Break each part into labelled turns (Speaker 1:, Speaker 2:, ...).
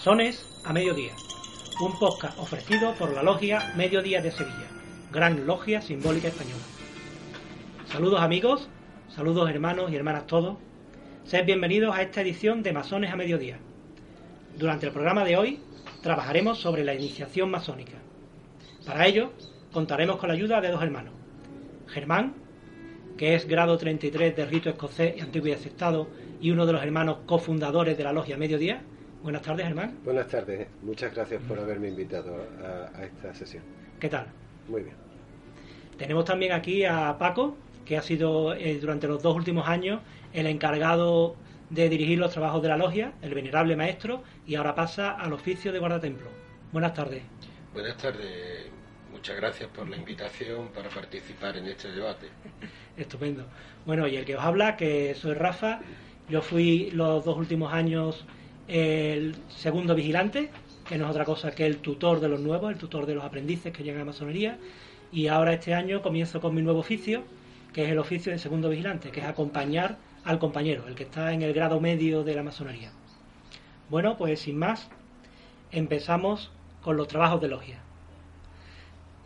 Speaker 1: Masones a Mediodía, un podcast ofrecido por la Logia Mediodía de Sevilla, gran logia simbólica española. Saludos amigos, saludos hermanos y hermanas todos. Sed bienvenidos a esta edición de Masones a Mediodía. Durante el programa de hoy trabajaremos sobre la iniciación masónica. Para ello contaremos con la ayuda de dos hermanos. Germán, que es grado 33 del rito escocés y antiguo y aceptado y uno de los hermanos cofundadores de la Logia Mediodía. Buenas tardes, Germán.
Speaker 2: Buenas tardes, muchas gracias por haberme invitado a, a esta sesión.
Speaker 1: ¿Qué tal?
Speaker 2: Muy bien.
Speaker 1: Tenemos también aquí a Paco, que ha sido eh, durante los dos últimos años el encargado de dirigir los trabajos de la logia, el venerable maestro, y ahora pasa al oficio de guardatemplo. Buenas tardes.
Speaker 3: Buenas tardes, muchas gracias por la invitación para participar en este debate.
Speaker 1: Estupendo. Bueno, y el que os habla, que soy Rafa, yo fui los dos últimos años el segundo vigilante, que no es otra cosa que el tutor de los nuevos, el tutor de los aprendices que llegan a masonería, y ahora este año comienzo con mi nuevo oficio, que es el oficio de segundo vigilante, que es acompañar al compañero, el que está en el grado medio de la masonería. Bueno, pues sin más, empezamos con los trabajos de logia.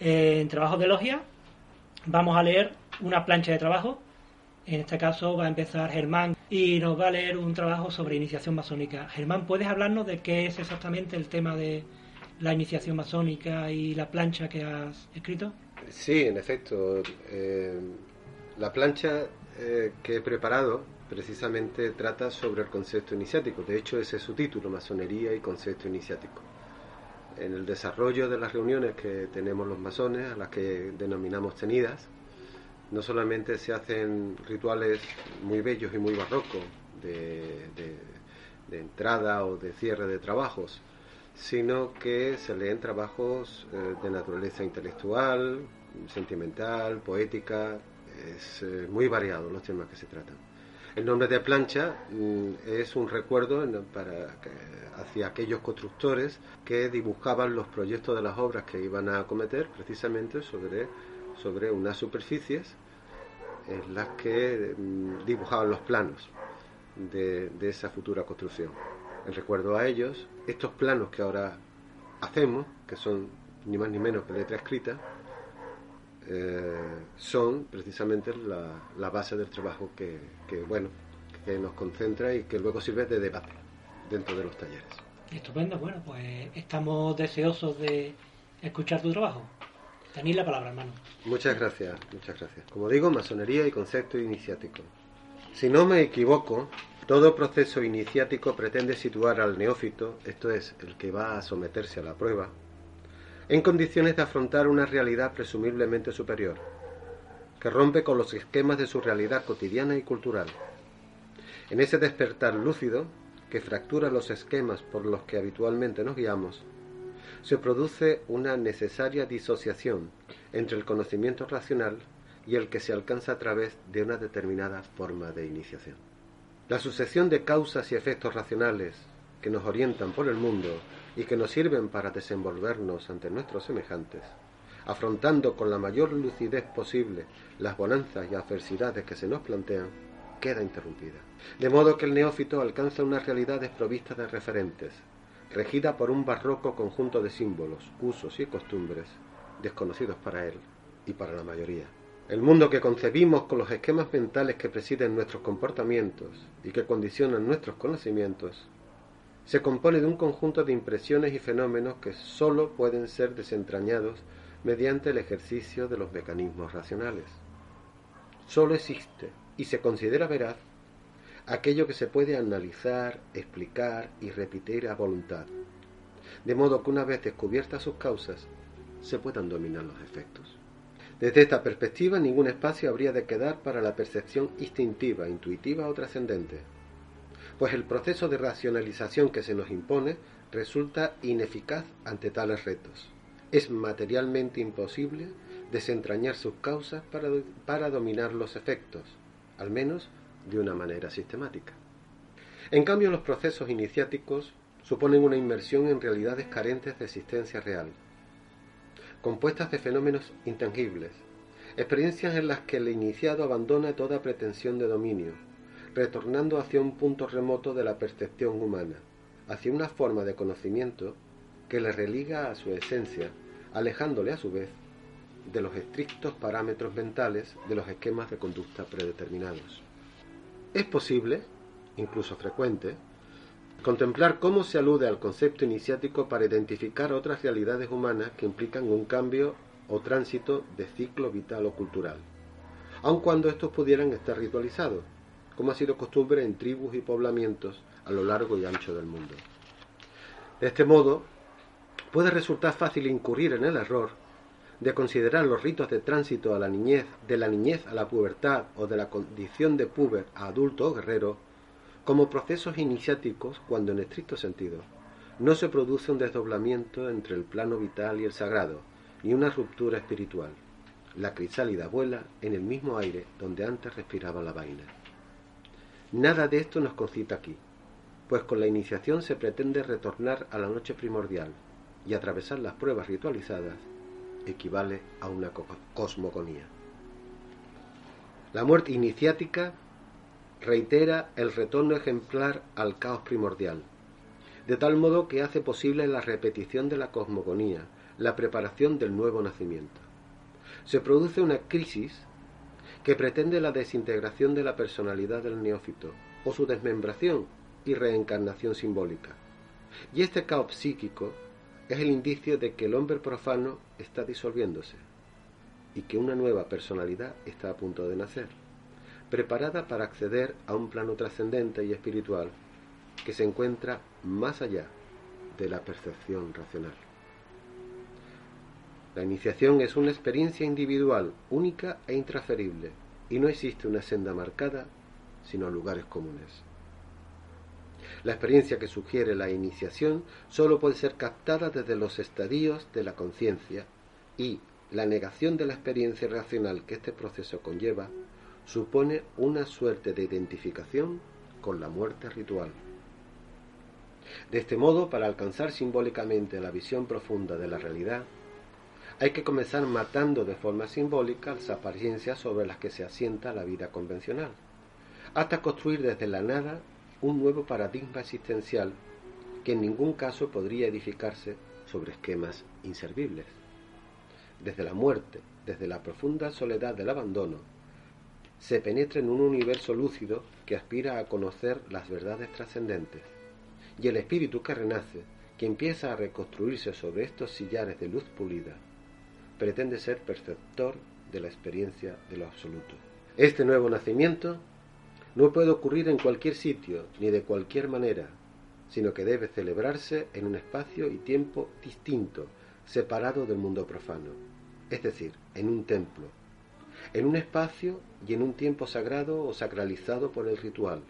Speaker 1: Eh, en trabajos de logia vamos a leer una plancha de trabajo. En este caso va a empezar Germán y nos va a leer un trabajo sobre iniciación masónica. Germán, ¿puedes hablarnos de qué es exactamente el tema de la iniciación masónica y la plancha que has escrito?
Speaker 2: Sí, en efecto, eh, la plancha eh, que he preparado precisamente trata sobre el concepto iniciático. De hecho, ese es su título, Masonería y Concepto Iniciático. En el desarrollo de las reuniones que tenemos los masones, a las que denominamos tenidas, no solamente se hacen rituales muy bellos y muy barrocos de, de, entrada o de cierre de trabajos, sino que se leen trabajos eh, de naturaleza intelectual, sentimental, poética, es eh, muy variado los temas que se tratan. El nombre de plancha mm, es un recuerdo para, hacia aquellos constructores que dibujaban los proyectos de las obras que iban a acometer precisamente sobre, sobre unas superficies en las que mm, dibujaban los planos de, de esa futura construcción. En recuerdo a ellos, estos planos que ahora hacemos, que son ni más ni menos que letra escrita, eh, son precisamente la, la base del trabajo que, que, bueno, que nos concentra y que luego sirve de debate dentro de los talleres.
Speaker 1: Estupendo, bueno, pues estamos deseosos de escuchar tu trabajo. Tenéis la palabra, hermano.
Speaker 2: Muchas gracias, muchas gracias. Como digo, masonería y concepto iniciático. Si no me equivoco, todo proceso iniciático pretende situar al neófito, esto es, el que va a someterse a la prueba, en condiciones de afrontar una realidad presumiblemente superior, que rompe con los esquemas de su realidad cotidiana y cultural. En ese despertar lúcido, que fractura los esquemas por los que habitualmente nos guiamos, se produce una necesaria disociación entre el conocimiento racional y el que se alcanza a través de una determinada forma de iniciación. La sucesión de causas y efectos racionales que nos orientan por el mundo y que nos sirven para desenvolvernos ante nuestros semejantes, afrontando con la mayor lucidez posible las bonanzas y adversidades que se nos plantean, queda interrumpida. De modo que el neófito alcanza una realidad desprovista de referentes, regida por un barroco conjunto de símbolos, usos y costumbres, desconocidos para él y para la mayoría. El mundo que concebimos con los esquemas mentales que presiden nuestros comportamientos y que condicionan nuestros conocimientos, se compone de un conjunto de impresiones y fenómenos que sólo pueden ser desentrañados mediante el ejercicio de los mecanismos racionales. Sólo existe y se considera veraz aquello que se puede analizar, explicar y repetir a voluntad, de modo que una vez descubiertas sus causas, se puedan dominar los efectos. Desde esta perspectiva, ningún espacio habría de quedar para la percepción instintiva, intuitiva o trascendente, pues el proceso de racionalización que se nos impone resulta ineficaz ante tales retos. Es materialmente imposible desentrañar sus causas para, para dominar los efectos, al menos de una manera sistemática. En cambio, los procesos iniciáticos suponen una inmersión en realidades carentes de existencia real, compuestas de fenómenos intangibles, experiencias en las que el iniciado abandona toda pretensión de dominio, retornando hacia un punto remoto de la percepción humana, hacia una forma de conocimiento que le religa a su esencia, alejándole a su vez de los estrictos parámetros mentales de los esquemas de conducta predeterminados. Es posible, incluso frecuente, contemplar cómo se alude al concepto iniciático para identificar otras realidades humanas que implican un cambio o tránsito de ciclo vital o cultural, aun cuando estos pudieran estar ritualizados, como ha sido costumbre en tribus y poblamientos a lo largo y ancho del mundo. De este modo, puede resultar fácil incurrir en el error de considerar los ritos de tránsito a la niñez, de la niñez a la pubertad o de la condición de puber a adulto o guerrero como procesos iniciáticos cuando en estricto sentido no se produce un desdoblamiento entre el plano vital y el sagrado, ni una ruptura espiritual. La crisálida vuela en el mismo aire donde antes respiraba la vaina. Nada de esto nos concita aquí, pues con la iniciación se pretende retornar a la noche primordial y atravesar las pruebas ritualizadas equivale a una cosmogonía. La muerte iniciática reitera el retorno ejemplar al caos primordial, de tal modo que hace posible la repetición de la cosmogonía, la preparación del nuevo nacimiento. Se produce una crisis que pretende la desintegración de la personalidad del neófito, o su desmembración y reencarnación simbólica. Y este caos psíquico es el indicio de que el hombre profano está disolviéndose y que una nueva personalidad está a punto de nacer, preparada para acceder a un plano trascendente y espiritual que se encuentra más allá de la percepción racional. La iniciación es una experiencia individual, única e intransferible, y no existe una senda marcada, sino lugares comunes. La experiencia que sugiere la iniciación solo puede ser captada desde los estadios de la conciencia y la negación de la experiencia racional que este proceso conlleva supone una suerte de identificación con la muerte ritual. De este modo, para alcanzar simbólicamente la visión profunda de la realidad, hay que comenzar matando de forma simbólica las apariencias sobre las que se asienta la vida convencional, hasta construir desde la nada un nuevo paradigma existencial que en ningún caso podría edificarse sobre esquemas inservibles. Desde la muerte, desde la profunda soledad del abandono, se penetra en un universo lúcido que aspira a conocer las verdades trascendentes, y el espíritu que renace, que empieza a reconstruirse sobre estos sillares de luz pulida, pretende ser perceptor de la experiencia de lo absoluto. Este nuevo nacimiento no puede ocurrir en cualquier sitio ni de cualquier manera, sino que debe celebrarse en un espacio y tiempo distinto, separado del mundo profano, es decir, en un templo, en un espacio y en un tiempo sagrado o sacralizado por el ritual.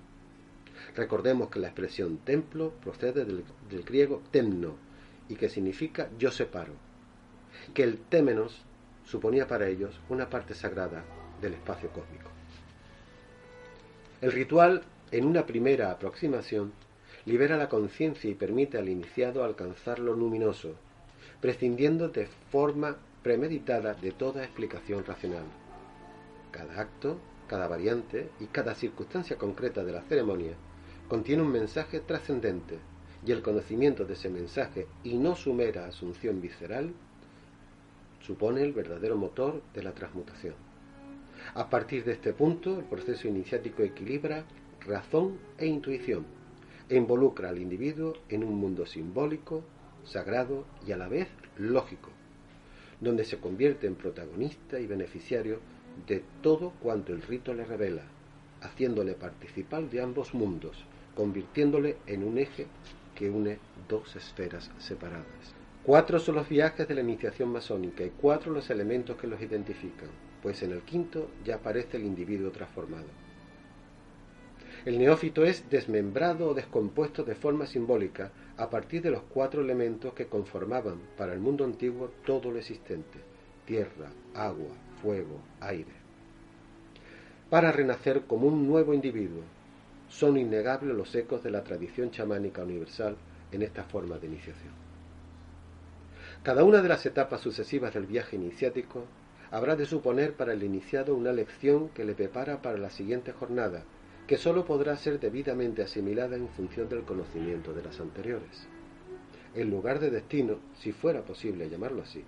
Speaker 2: Recordemos que la expresión templo procede del, griego temno y que significa yo separo, que el témenos suponía para ellos una parte sagrada del espacio cósmico. El ritual, en una primera aproximación, libera la conciencia y permite al iniciado alcanzar lo luminoso, prescindiendo de forma premeditada de toda explicación racional. Cada acto, cada variante y cada circunstancia concreta de la ceremonia contiene un mensaje trascendente y el conocimiento de ese mensaje y no su mera asunción visceral supone el verdadero motor de la transmutación. A partir de este punto, el proceso iniciático equilibra razón e intuición e involucra al individuo en un mundo simbólico, sagrado y a la vez lógico, donde se convierte en protagonista y beneficiario de todo cuanto el rito le revela, haciéndole participar de ambos mundos, convirtiéndole en un eje que une dos esferas separadas. Cuatro son los viajes de la iniciación masónica y cuatro los elementos que los identifican, pues en el quinto ya aparece el individuo transformado. El neófito es desmembrado o descompuesto de forma simbólica a partir de los cuatro elementos que conformaban para el mundo antiguo todo lo existente, tierra, agua, fuego, aire. Para renacer como un nuevo individuo, son innegables los ecos de la tradición chamánica universal en esta forma de iniciación. Cada una de las etapas sucesivas del viaje iniciático habrá de suponer para el iniciado una lección que le prepara para la siguiente jornada, que sólo podrá ser debidamente asimilada en función del conocimiento de las anteriores. El lugar de destino, si fuera posible llamarlo así,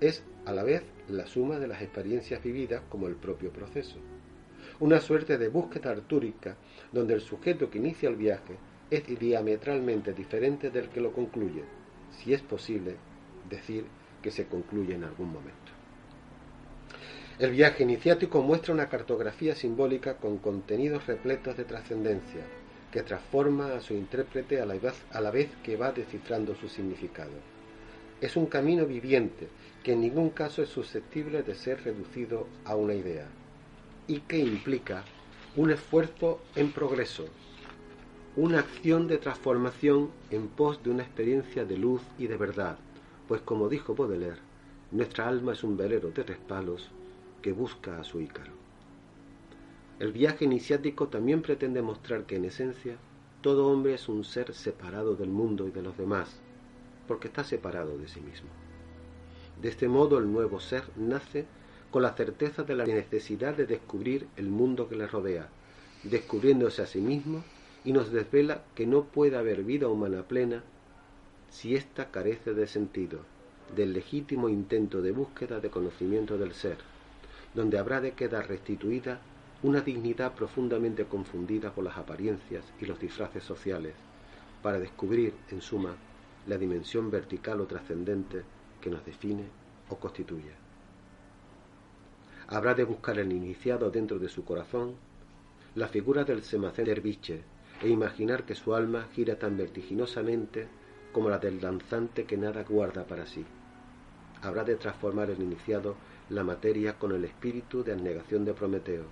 Speaker 2: es a la vez la suma de las experiencias vividas como el propio proceso. Una suerte de búsqueda artúrica donde el sujeto que inicia el viaje es diametralmente diferente del que lo concluye, si es posible decir que se concluye en algún momento. El viaje iniciático muestra una cartografía simbólica con contenidos repletos de trascendencia, que transforma a su intérprete a la, vez, que va descifrando su significado. Es un camino viviente que en ningún caso es susceptible de ser reducido a una idea y que implica un esfuerzo en progreso, una acción de transformación en pos de una experiencia de luz y de verdad, pues como dijo Baudelaire, nuestra alma es un velero de tres palos que busca a su ícaro. El viaje iniciático también pretende mostrar que en esencia todo hombre es un ser separado del mundo y de los demás, porque está separado de sí mismo. De este modo el nuevo ser nace con la certeza de la necesidad de descubrir el mundo que le rodea, descubriéndose a sí mismo y nos desvela que no puede haber vida humana plena si ésta carece de sentido, del legítimo intento de búsqueda de conocimiento del ser, donde habrá de quedar restituida una dignidad profundamente confundida por las apariencias y los disfraces sociales, para descubrir, en suma, la dimensión vertical o trascendente que nos define o constituye. Habrá de buscar el iniciado dentro de su corazón la figura del semacén derviche e imaginar que su alma gira tan vertiginosamente como la del danzante que nada guarda para sí. Habrá de transformar el iniciado la materia con el espíritu de abnegación de Prometeo,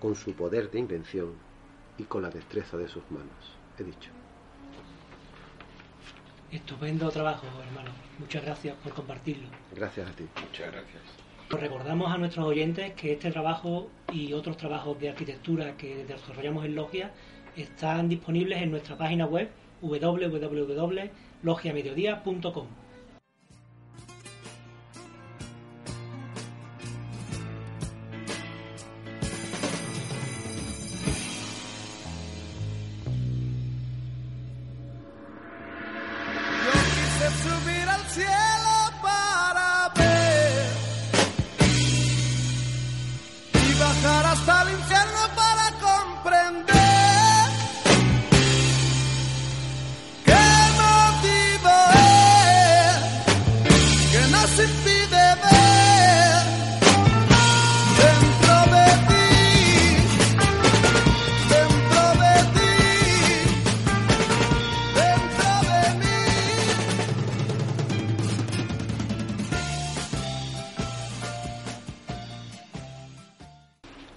Speaker 2: con su poder de invención y con la destreza de sus manos. He dicho.
Speaker 1: Estupendo trabajo, hermano. Muchas gracias por compartirlo.
Speaker 2: Gracias a ti.
Speaker 3: Muchas gracias.
Speaker 1: Recordamos a nuestros oyentes que este trabajo y otros trabajos de arquitectura que desarrollamos en Logia están disponibles en nuestra página web www.logiamediodía.com.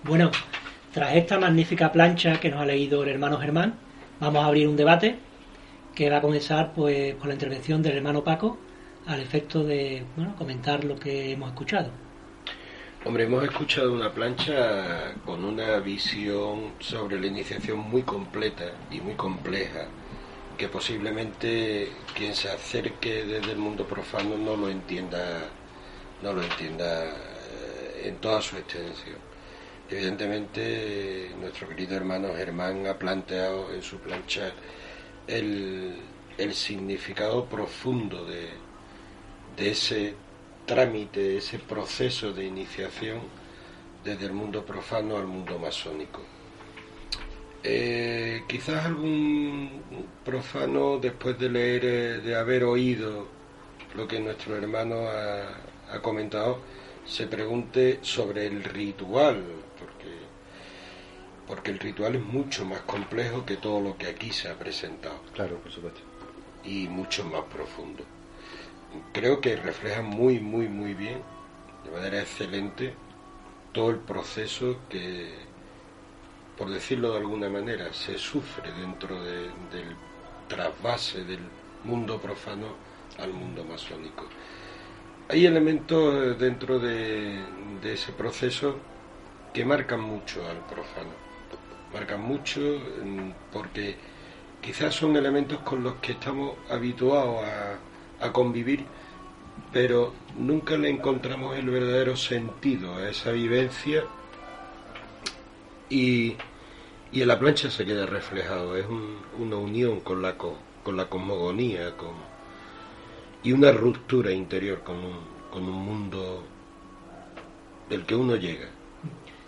Speaker 1: Bueno, tras esta magnífica plancha que nos ha leído el hermano Germán, vamos a abrir un debate que va a comenzar pues con la intervención del hermano Paco al efecto de bueno, comentar lo que hemos escuchado.
Speaker 3: Hombre, hemos escuchado una plancha con una visión sobre la iniciación muy completa y muy compleja, que posiblemente quien se acerque desde el mundo profano no lo entienda, no lo entienda eh, en toda su extensión. Evidentemente, nuestro querido hermano Germán ha planteado en su plancha el, el significado profundo de, de ese trámite, ese proceso de iniciación desde el mundo profano al mundo masónico. Eh, quizás algún profano, después de leer, eh, de haber oído lo que nuestro hermano ha, ha comentado, se pregunte sobre el ritual, porque el ritual es mucho más complejo que todo lo que aquí se ha presentado
Speaker 2: Claro, por supuesto.
Speaker 3: y mucho más profundo. Creo que refleja muy, muy, muy bien, de manera excelente, todo el proceso que, por decirlo de alguna manera, se sufre dentro de- del trasvase del mundo profano al mundo masónico. Hay elementos dentro de, de ese proceso que marcan mucho al profano. Marcan mucho porque quizás son elementos con los que estamos habituados a, a convivir, pero nunca le encontramos el verdadero sentido a esa vivencia y, y en la plancha se queda reflejado. Es un- una unión con la, co- con la cosmogonía con, y una ruptura interior con un, con un mundo del que uno llega.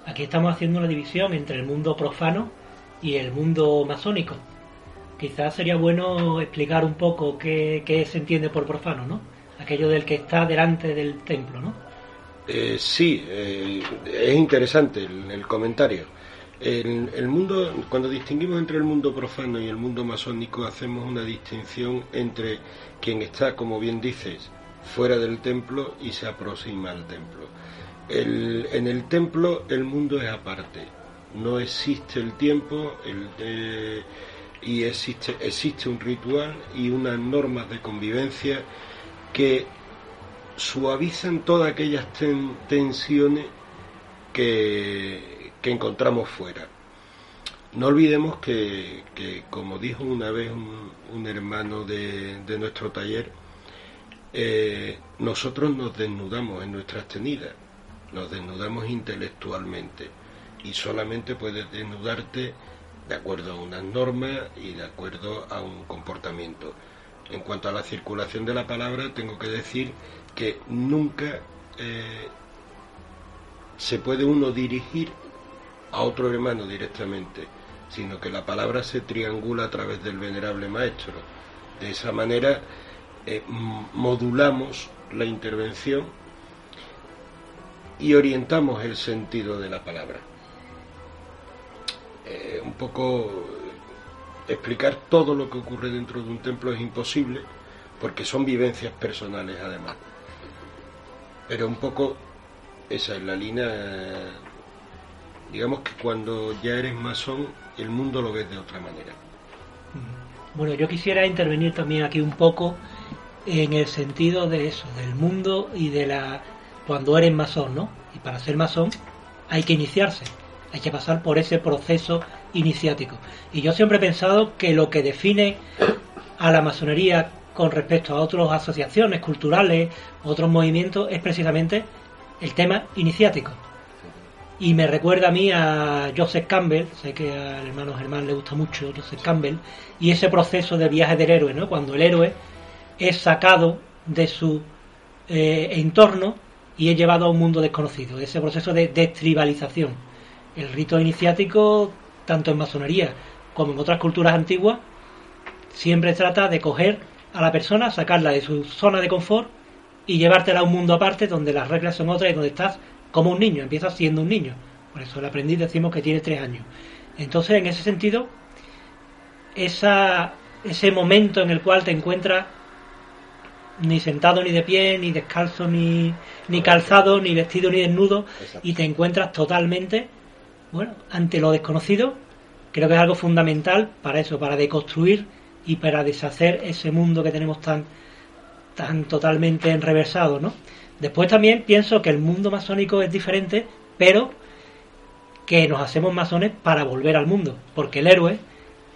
Speaker 1: Aquí estamos haciendo una división entre el mundo profano y el mundo masónico. Quizás sería bueno explicar un poco qué, se entiende por profano, ¿no? Aquello del que está delante del templo, ¿no?
Speaker 3: Eh, sí, eh, es interesante el, comentario. El mundo, cuando distinguimos entre el mundo profano y el mundo masónico, hacemos una distinción entre quien está, como bien dices, fuera del templo y se aproxima al templo. En el templo el mundo es aparte, no existe el tiempo eh, y existe, un ritual y unas normas de convivencia que suavizan todas aquellas ten- tensiones que, encontramos fuera. No olvidemos que, como dijo una vez un, hermano de, de nuestro taller, eh, nosotros nos desnudamos en nuestras tenidas, nos desnudamos intelectualmente y solamente puedes desnudarte de acuerdo a unas normas y de acuerdo a un comportamiento. En cuanto a la circulación de la palabra, tengo que decir que nunca eh, se puede uno dirigir a otro hermano directamente, sino que la palabra se triangula a través del venerable maestro. De esa manera eh, modulamos la intervención y orientamos el sentido de la palabra. Eh, un poco eh, explicar todo lo que ocurre dentro de un templo es imposible porque son vivencias personales además. Pero un poco esa es la línea, eh, digamos que cuando ya eres masón el mundo lo ves de otra manera.
Speaker 1: Bueno, yo quisiera intervenir también aquí un poco en el sentido de eso, del mundo y de la... cuando eres masón, ¿no? Y para ser masón hay que iniciarse, hay que pasar por ese proceso iniciático. Y yo siempre he pensado que lo que define a la masonería con respecto a otras asociaciones culturales, otros movimientos, es precisamente el tema iniciático. Y me recuerda a mí a Joseph Campbell, sé que al hermano Germán le gusta mucho Joseph Campbell, y ese proceso de viaje del héroe, ¿no? Cuando el héroe es sacado de su eh, entorno y es llevado a un mundo desconocido, ese proceso de destribalización. El rito iniciático, tanto en masonería como en otras culturas antiguas, siempre trata de coger a la persona, sacarla de su zona de confort y llevártela a un mundo aparte donde las reglas son otras y donde estás como un niño, empiezas siendo un niño. Por eso el aprendiz decimos que tiene tres años. Entonces, en ese sentido, esa, ese momento en el cual te encuentras ni sentado ni de pie, ni descalzo, ni, ni calzado, ni vestido, ni desnudo,
Speaker 2: Exacto.
Speaker 1: y te encuentras totalmente, bueno, ante lo desconocido, creo que es algo fundamental para eso, para deconstruir y para deshacer ese mundo que tenemos tan, tan totalmente enreversado, ¿no? Después también pienso que el mundo masónico es diferente, pero que nos hacemos masones para volver al mundo, porque el héroe,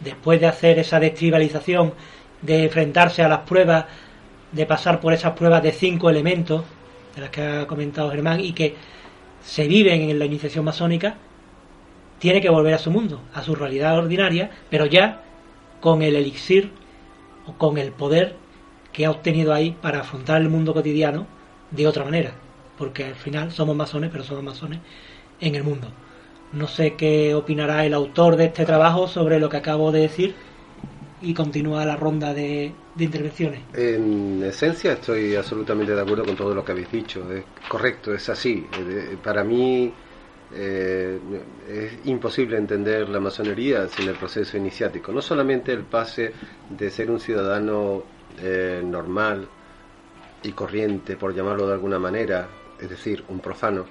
Speaker 1: después de hacer esa destribalización, de enfrentarse a las pruebas, de pasar por esas pruebas de cinco elementos, de las que ha comentado Germán, y que se viven en la iniciación masónica, tiene que volver a su mundo, a su realidad ordinaria, pero ya con el elixir o con el poder que ha obtenido ahí para afrontar el mundo cotidiano de otra manera, porque al final somos masones, pero somos masones en el mundo. No sé qué opinará el autor de este trabajo sobre lo que acabo de decir y continúa la ronda de, de intervenciones.
Speaker 2: En esencia estoy absolutamente de acuerdo con todo lo que habéis dicho. Es correcto, es así. Para mí eh, es imposible entender la masonería sin el proceso iniciático. No solamente el pase de ser un ciudadano eh, normal y corriente, por llamarlo de alguna manera, es decir, un profano,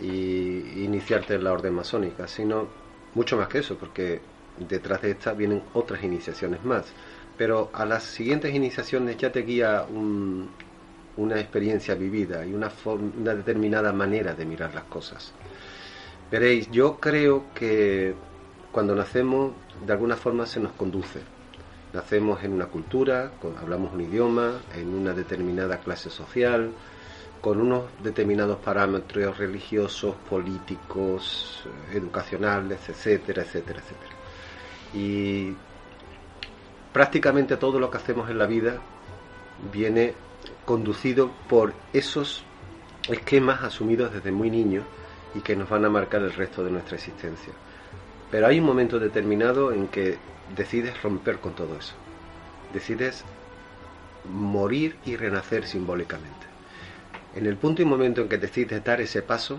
Speaker 2: y iniciarte en la orden masónica, sino mucho más que eso, porque detrás de esta vienen otras iniciaciones más. Pero a las siguientes iniciaciones ya te guía un- una experiencia vivida y una, determinada manera de mirar las cosas. Veréis, yo creo que cuando nacemos, de alguna forma se nos conduce. Nacemos en una cultura, hablamos un idioma, en una determinada clase social, con unos determinados parámetros religiosos, políticos, educacionales, etcétera, etcétera, etcétera. Y prácticamente todo lo que hacemos en la vida viene conducido por esos esquemas asumidos desde muy niños y que nos van a marcar el resto de nuestra existencia. Pero hay un momento determinado en que decides romper con todo eso. Decides morir y renacer simbólicamente. En el punto y momento en que decides dar ese paso,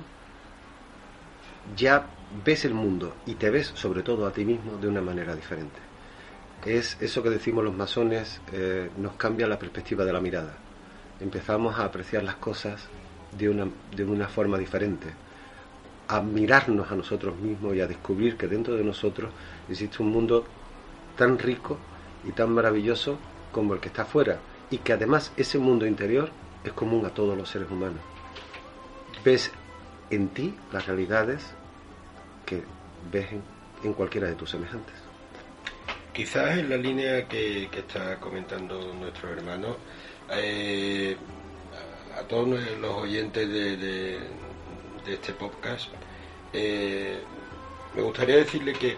Speaker 2: ya ves el mundo y te ves sobre todo a ti mismo de una manera diferente. Es eso que decimos los masones, eh, nos cambia la perspectiva de la mirada. Empezamos a apreciar las cosas de una, de una forma diferente, a mirarnos a nosotros mismos y a descubrir que dentro de nosotros existe un mundo tan rico y tan maravilloso como el que está afuera y que además ese mundo interior es común a todos los seres humanos. Ves en ti las realidades que ves en, cualquiera de tus semejantes.
Speaker 3: Quizás en la línea que, está comentando nuestro hermano, eh, a todos los oyentes de este podcast, eh, me gustaría decirle que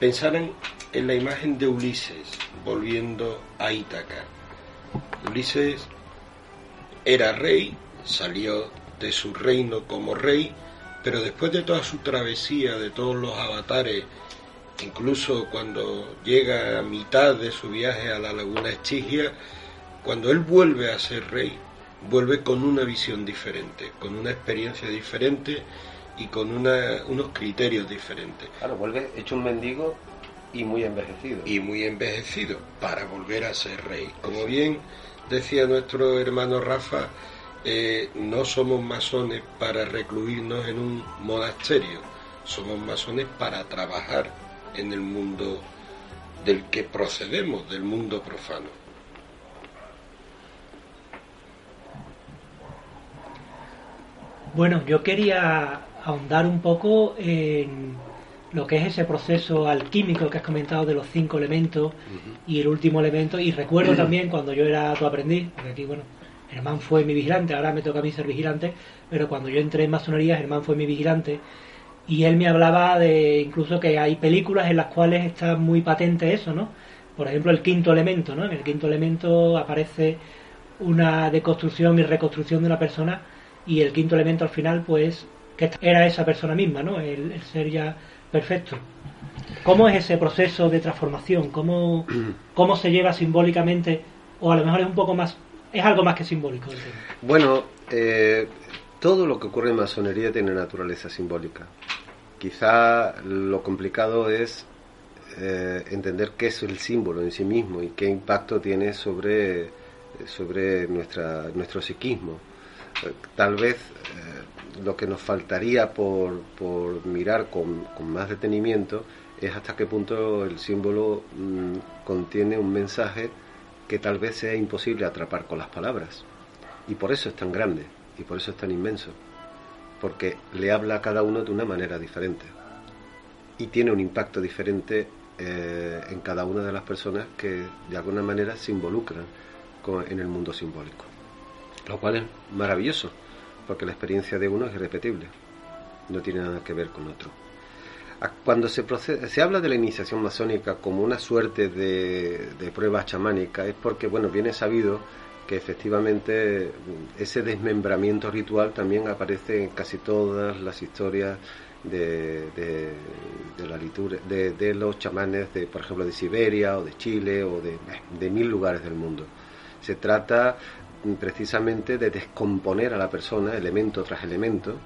Speaker 3: pensaran en la imagen de Ulises volviendo a Ítaca. Ulises era rey, salió de su reino como rey, pero después de toda su travesía, de todos los avatares, incluso cuando llega a mitad de su viaje a la laguna Estigia, cuando él vuelve a ser rey, vuelve con una visión diferente, con una experiencia diferente y con una- unos criterios diferentes.
Speaker 2: Claro, vuelve hecho un mendigo y muy envejecido.
Speaker 3: y muy envejecido para volver a ser rey. Como bien decía nuestro hermano Rafa, eh, no somos masones para recluirnos en un monasterio, somos masones para trabajar en el mundo del que procedemos, del mundo profano.
Speaker 1: Bueno, yo quería ahondar un poco en lo que es ese proceso alquímico que has comentado de los cinco elementos y el último elemento. Y recuerdo también cuando yo era tu aprendiz, porque aquí, bueno, Germán fue mi vigilante, ahora me toca a mí ser vigilante, pero cuando yo entré en masonería, Germán fue mi vigilante. Y él me hablaba de incluso que hay películas en las cuales está muy patente eso, ¿no? Por ejemplo, el quinto elemento, ¿no? En el quinto elemento aparece una deconstrucción y reconstrucción de una persona y el quinto elemento al final pues que era esa persona misma, ¿no? El, el ser ya perfecto. ¿Cómo es ese proceso de transformación? ¿Cómo, ¿Cómo se lleva simbólicamente? O a lo mejor es un poco más, es algo más que simbólico.
Speaker 2: Bueno, eh, todo lo que ocurre en masonería tiene naturaleza simbólica. Quizá lo complicado es eh, entender qué es el símbolo en sí mismo y qué impacto tiene sobre, sobre nuestra, nuestro psiquismo. Eh, Tal vez lo que nos faltaría por, por mirar con, con más detenimiento es hasta qué punto el símbolo mm, contiene un mensaje que tal vez sea imposible atrapar con las palabras. Y por eso es tan grande y por eso es tan inmenso. Porque le habla a cada uno de una manera diferente. Y tiene un impacto diferente eh, en cada una de las personas que de alguna manera se involucran en el mundo simbólico. Lo cual es maravilloso, porque la experiencia de uno es irrepetible. No tiene nada que ver con otro. Cuando se, procede- se habla de la iniciación masónica como una suerte de, de prueba chamánica, es porque, bueno, viene sabido que efectivamente mm, ese desmembramiento ritual también aparece en casi todas las historias de, de, la litur- de, de los chamanes, de, por ejemplo, de Siberia o de Chile o de, de mil lugares del mundo. Se trata mm, precisamente de descomponer a la persona elemento tras elemento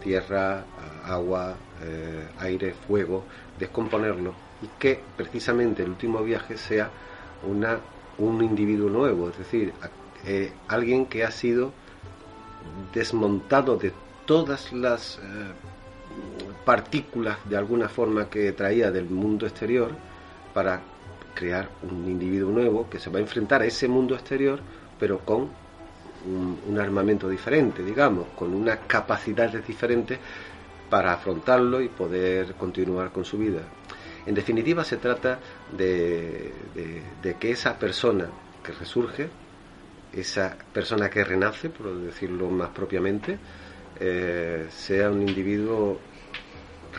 Speaker 2: tierra, agua, eh, aire, fuego, descomponerlo y que precisamente el último viaje sea una, un individuo nuevo, es decir, eh, alguien que ha sido desmontado de todas las eh, partículas de alguna forma que traía del mundo exterior para crear un individuo nuevo que se va a enfrentar a ese mundo exterior pero con un, armamento diferente, digamos, con unas capacidades diferentes para afrontarlo y poder continuar con su vida. En definitiva, se trata de que esa persona que resurge, esa persona que renace, por decirlo más propiamente, eh, sea un individuo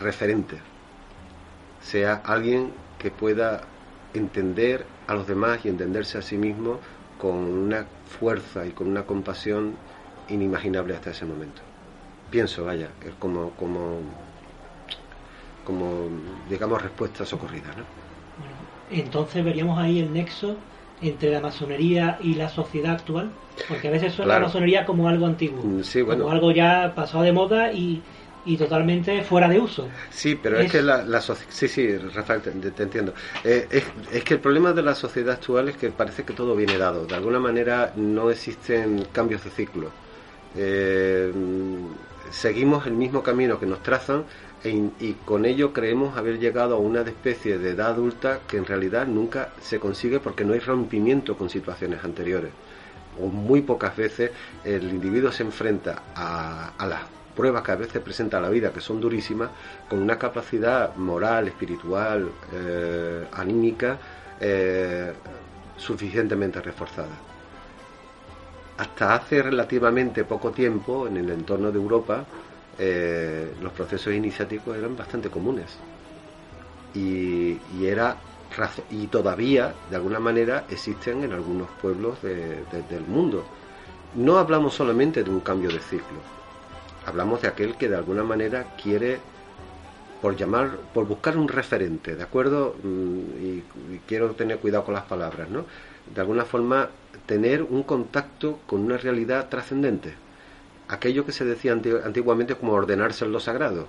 Speaker 2: referente, sea alguien que pueda entender a los demás y entenderse a sí mismo con una fuerza y con una compasión inimaginable hasta ese momento. Pienso, vaya, es como, como, como digamos, respuesta socorrida, ¿no?
Speaker 1: Bueno, entonces veríamos ahí el nexo entre la masonería y la sociedad actual, porque a veces suena
Speaker 2: Claro.
Speaker 1: la masonería como algo antiguo,
Speaker 2: sí, bueno.
Speaker 1: como algo ya pasado de moda y, y totalmente fuera de uso.
Speaker 2: Sí, pero es,
Speaker 1: Es-
Speaker 2: que la, la soci- sí, sí, Rafael, te, te entiendo. Eh, es, es que el problema de la sociedad actual es que parece que todo viene dado. De alguna manera no existen cambios de ciclo. Eh, seguimos el mismo camino que nos trazan e in- y con ello creemos haber llegado a una especie de edad adulta que en realidad nunca se consigue porque no hay rompimiento con situaciones anteriores o muy pocas veces el individuo se enfrenta a, a las pruebas que a veces presenta la vida, que son durísimas, con una capacidad moral, espiritual, eh, anímica, eh, suficientemente reforzada. Hasta hace relativamente poco tiempo, en el entorno de Europa, eh, los procesos iniciáticos eran bastante comunes. Y, era y todavía, de alguna manera, existen en algunos pueblos de- de- del mundo. No hablamos solamente de un cambio de ciclo, hablamos de aquel que de alguna manera quiere por llamar, por buscar un referente, ¿de acuerdo? Mm, Y, quiero tener cuidado con las palabras, ¿no? De alguna forma, tener un contacto con una realidad trascendente. Aquello que se decía anti- antiguamente como ordenarse en lo sagrado,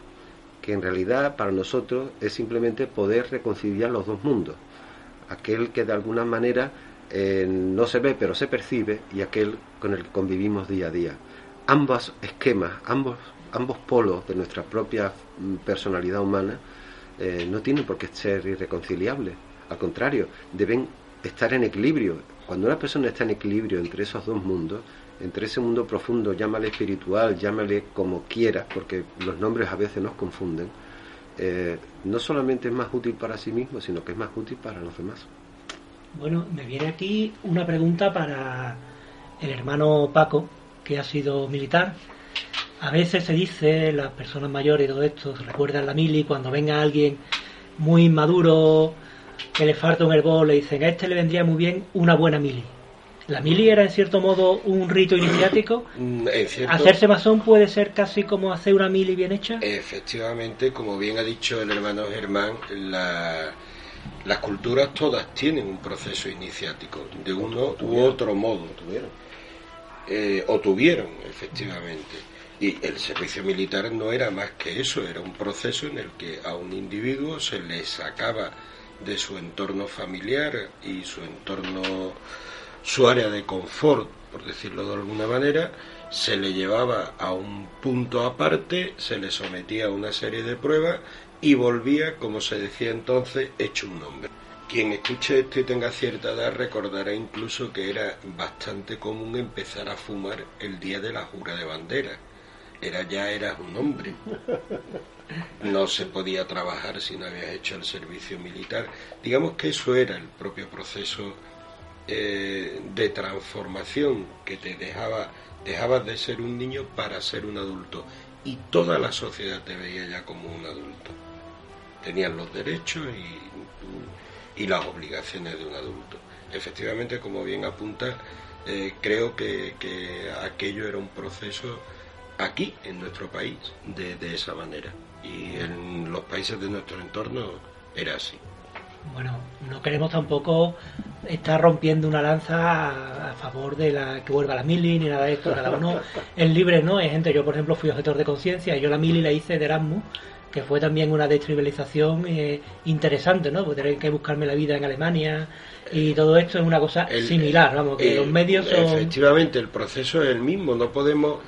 Speaker 2: que en realidad para nosotros es simplemente poder reconciliar los dos mundos. Aquel que de alguna manera eh, no se ve pero se percibe y aquel con el que convivimos día a día. Ambos esquemas, ambos, ambos polos de nuestra propia mm, personalidad humana eh, no tienen por qué ser irreconciliables. Al contrario, deben estar en equilibrio. Cuando una persona está en equilibrio entre esos dos mundos, entre ese mundo profundo, llámale espiritual, llámale como quieras, porque los nombres a veces nos confunden, eh, no solamente es más útil para sí mismo, sino que es más útil para los demás.
Speaker 1: Bueno, me viene aquí una pregunta para el hermano Paco, que ha sido militar. A veces se dice, las personas mayores y todo esto, se recuerdan la mili, cuando venga alguien muy maduro, que le falta un herbol, le dicen, a este le vendría muy bien una buena mili. La mili era en cierto modo un rito iniciático.
Speaker 3: Mm, En cierto,
Speaker 1: Hacerse masón puede ser casi como hacer una mili bien hecha.
Speaker 3: Efectivamente, como bien ha dicho el hermano Germán, la- las culturas todas tienen un proceso iniciático, de uno u otro modo. Eh, o tuvieron, efectivamente. Y el servicio militar no era más que eso, era un proceso en el que a un individuo se le sacaba de su entorno familiar y su entorno, su área de confort, por decirlo de alguna manera, se le llevaba a un punto aparte, se le sometía a una serie de pruebas y volvía, como se decía entonces, hecho un hombre. Quien escuche esto y tenga cierta edad recordará incluso que era bastante común empezar a fumar el día de la jura de bandera. Era ya eras un hombre. No se podía trabajar si no habías hecho el servicio militar. Digamos que eso era el propio proceso eh, de transformación que te dejaba, dejabas de ser un niño para ser un adulto. Y toda la sociedad te veía ya como un adulto. Tenían los derechos y, y las obligaciones de un adulto. Efectivamente, como bien apunta, eh, creo que, que aquello era un proceso aquí, en nuestro país, de, de esa manera. Y en los países de nuestro entorno era así.
Speaker 1: Bueno, no queremos tampoco estar rompiendo una lanza a, favor de la que vuelva la mili ni nada de esto. Cada uno es libre, ¿no? Hay gente, yo por ejemplo fui objetor de conciencia yo la mili la hice de Erasmus, que fue también una destribalización eh, interesante, ¿no? Porque tener que buscarme la vida en Alemania y todo esto es una cosa
Speaker 3: El-
Speaker 1: similar, vamos, que los medios son...
Speaker 3: Efectivamente, el proceso es el mismo. No podemos.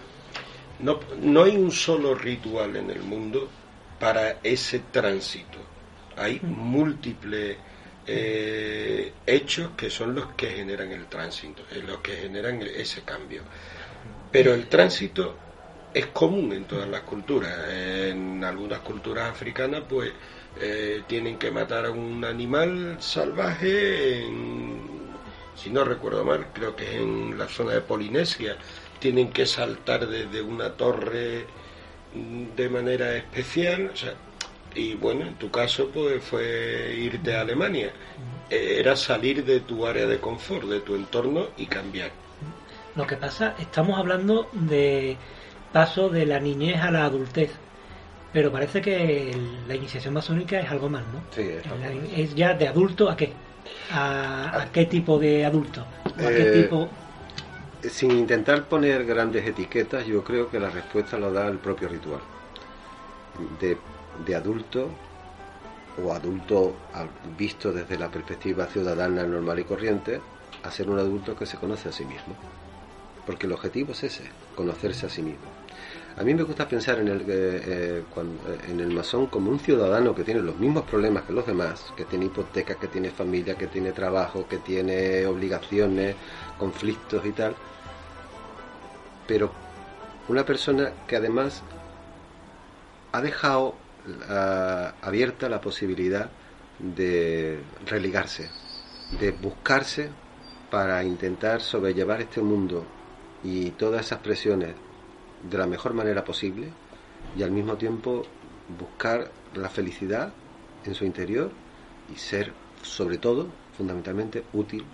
Speaker 3: No, no hay un solo ritual en el mundo para ese tránsito. Hay múltiples eh, hechos que son los que generan el tránsito, eh, los que generan ese cambio. Pero el tránsito es común en todas las culturas. En algunas culturas africanas, pues, eh, tienen que matar a un animal salvaje. en- si no recuerdo mal, creo que es en la zona de Polinesia. Tienen que saltar desde una torre mm, de manera especial. O sea, y bueno, en tu caso, pues, fue irte a Alemania. Eh, Era salir de tu área de confort, de tu entorno y cambiar.
Speaker 1: Lo que pasa, estamos hablando de paso de la niñez a la adultez, pero parece que el- la iniciación masónica es algo más, ¿no?
Speaker 2: Sí, es algo
Speaker 1: es ya de adulto a qué? ¿A, a qué tipo de adulto? ¿O ¿A qué
Speaker 2: Eh,
Speaker 1: tipo?
Speaker 2: Sin intentar poner grandes etiquetas, yo creo que la respuesta lo da el propio ritual. De, de adulto o adulto visto desde la perspectiva ciudadana normal y corriente, a ser un adulto que se conoce a sí mismo. Porque el objetivo es ese, conocerse a sí mismo. A mí me gusta pensar en el, eh, eh, eh, en el masón como un ciudadano que tiene los mismos problemas que los demás, que tiene hipotecas, que tiene familia, que tiene trabajo, que tiene obligaciones, conflictos y tal. Pero una persona que además ha dejado abierta la posibilidad de religarse, de buscarse para intentar sobrellevar este mundo y todas esas presiones de la mejor manera posible y al mismo tiempo buscar la felicidad en su interior y ser sobre todo fundamentalmente útil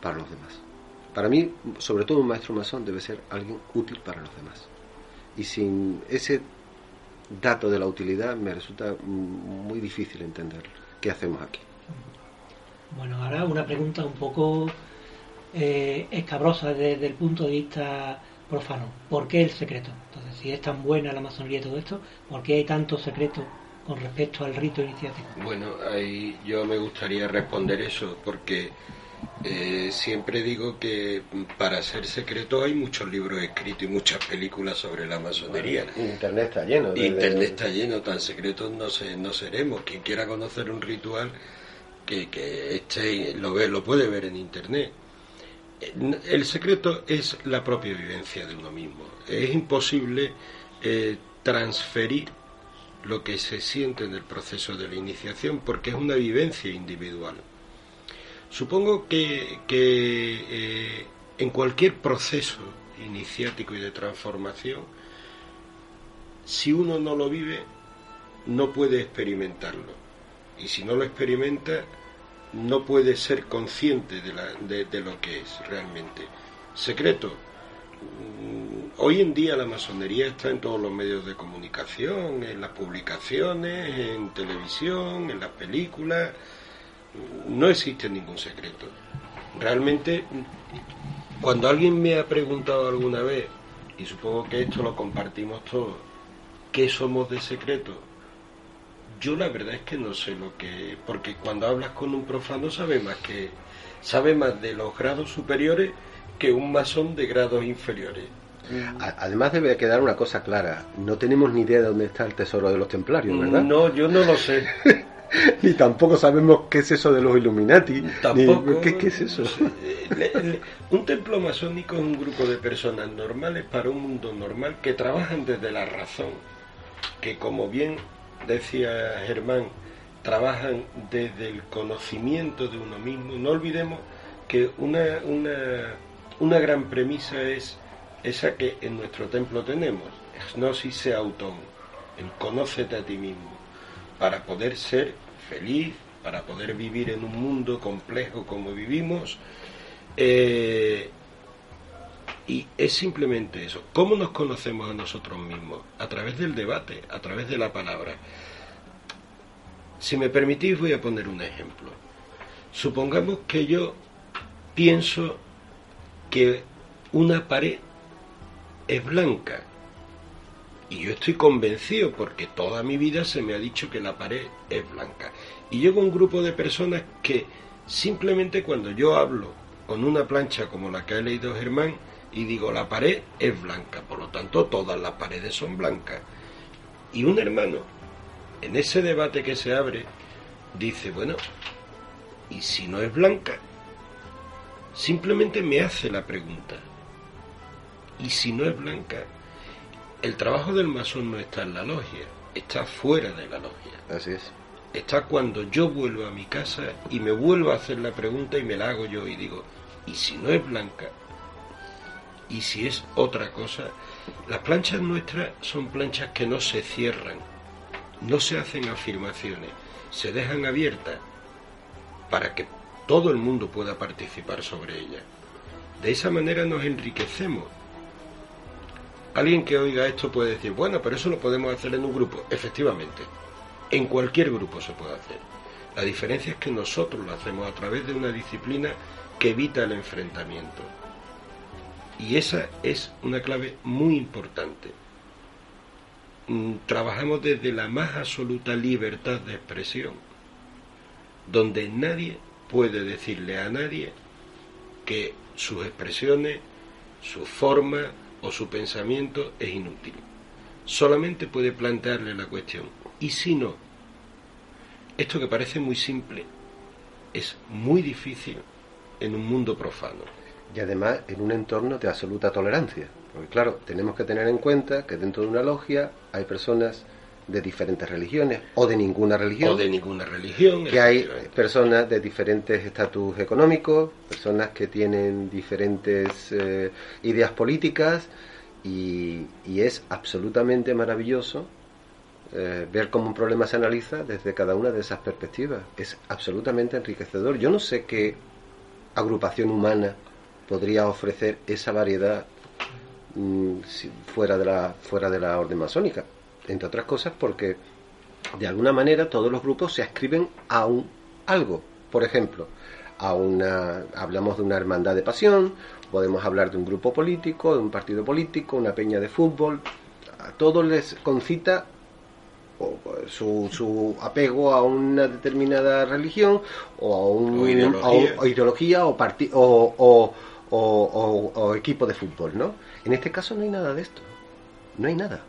Speaker 2: para los demás. Para mí, sobre todo un maestro masón debe ser alguien útil para los demás. Y sin ese dato de la utilidad me resulta muy difícil entender qué hacemos aquí.
Speaker 1: Bueno, ahora una pregunta un poco eh, escabrosa desde el punto de vista profano. ¿Por qué el secreto? Entonces, si es tan buena la masonería y todo esto, ¿por qué hay tanto secreto con respecto al rito iniciático?
Speaker 3: Bueno, ahí yo me gustaría responder eso, porque eh, siempre digo que para ser secreto hay muchos libros escritos y muchas películas sobre la masonería.
Speaker 2: Internet está lleno. de-
Speaker 3: Internet
Speaker 2: de-
Speaker 3: está lleno, tan secretos no, se, no seremos. Quien quiera conocer un ritual, que, que esté, lo, ve, lo puede ver en Internet. El secreto es la propia vivencia de uno mismo. Es imposible eh, transferir lo que se siente en el proceso de la iniciación porque es una vivencia individual. Supongo que, que, eh, en cualquier proceso iniciático y de transformación, si uno no lo vive, no puede experimentarlo. Y si no lo experimenta, no puede ser consciente de, la- de- lo que es realmente. Secreto. Mm, Hoy en día la masonería está en todos los medios de comunicación, en las publicaciones, en televisión, en las películas. No existe ningún secreto. Realmente, cuando alguien me ha preguntado alguna vez, y supongo que esto lo compartimos todos, ¿qué somos de secreto? Yo la verdad es que no sé lo que, porque cuando hablas con un profano sabe más que sabe más de los grados superiores que un masón de grados inferiores.
Speaker 2: A- Además debe quedar una cosa clara, no tenemos ni idea de dónde está el tesoro de los templarios, ¿verdad?
Speaker 3: No, yo no lo sé.
Speaker 2: Ni tampoco sabemos qué es eso de los Illuminati. ni-
Speaker 3: Tampoco.
Speaker 2: ¿qué, qué es eso?
Speaker 3: Le- le- un templo masónico es un grupo de personas normales para un mundo normal que trabajan desde la razón, que como bien decía Germán, trabajan desde el conocimiento de uno mismo. No olvidemos que una, una, una gran premisa es esa que en nuestro templo tenemos, gnosis auton, el conócete a ti mismo, para poder ser feliz, para poder vivir en un mundo complejo como vivimos. eh, y es simplemente eso. ¿Cómo nos conocemos a nosotros mismos? A través del debate, a través de la palabra. Si me permitís voy a poner un ejemplo. Supongamos que yo pienso que una pared es blanca. Y yo estoy convencido porque toda mi vida se me ha dicho que la pared es blanca. Y llego a un grupo de personas que simplemente cuando yo hablo con una plancha como la que ha leído Germán y digo la pared es blanca, por lo tanto todas las paredes son blancas. Y un hermano, en ese debate que se abre, dice, bueno, ¿y si no es blanca? Simplemente me hace la pregunta. ¿Y si no es blanca? El trabajo del masón no está en la logia, está fuera de la logia.
Speaker 2: Así es.
Speaker 3: Está cuando yo vuelvo a mi casa y me vuelvo a hacer la pregunta y me la hago yo y digo, ¿y si no es blanca? ¿Y si es otra cosa? Las planchas nuestras son planchas que no se cierran, no se hacen afirmaciones, se dejan abiertas para que todo el mundo pueda participar sobre ellas. De esa manera nos enriquecemos. Alguien que oiga esto puede decir, bueno, pero eso lo podemos hacer en un grupo. Efectivamente, en cualquier grupo se puede hacer. La diferencia es que nosotros lo hacemos a través de una disciplina que evita el enfrentamiento. Y esa es una clave muy importante. Mm, Trabajamos desde la más absoluta libertad de expresión, donde nadie puede decirle a nadie que sus expresiones, su forma o su pensamiento es inútil. Solamente puede plantearle la cuestión. ¿Y si no? Esto que parece muy simple es muy difícil en un mundo profano.
Speaker 2: Y además en un entorno de absoluta tolerancia. Porque claro, tenemos que tener en cuenta que dentro de una logia hay personas de diferentes religiones o de ninguna religión.
Speaker 3: O de ninguna religión.
Speaker 2: que hay personas de diferentes estatus económicos, personas que tienen diferentes eh, ideas políticas y, y es absolutamente maravilloso eh, ver cómo un problema se analiza desde cada una de esas perspectivas. Es absolutamente enriquecedor. Yo no sé qué agrupación humana podría ofrecer esa variedad mm, fuera de la fuera de la orden masónica entre otras cosas porque de alguna manera todos los grupos se ascriben a un algo por ejemplo a una hablamos de una hermandad de pasión podemos hablar de un grupo político de un partido político una peña de fútbol a todos les concita o, su, su apego a una determinada religión o a un
Speaker 3: O ideología.
Speaker 2: a o ideología o, parti- o, o- equipo de fútbol, ¿no? En este caso no hay nada de esto, no hay nada.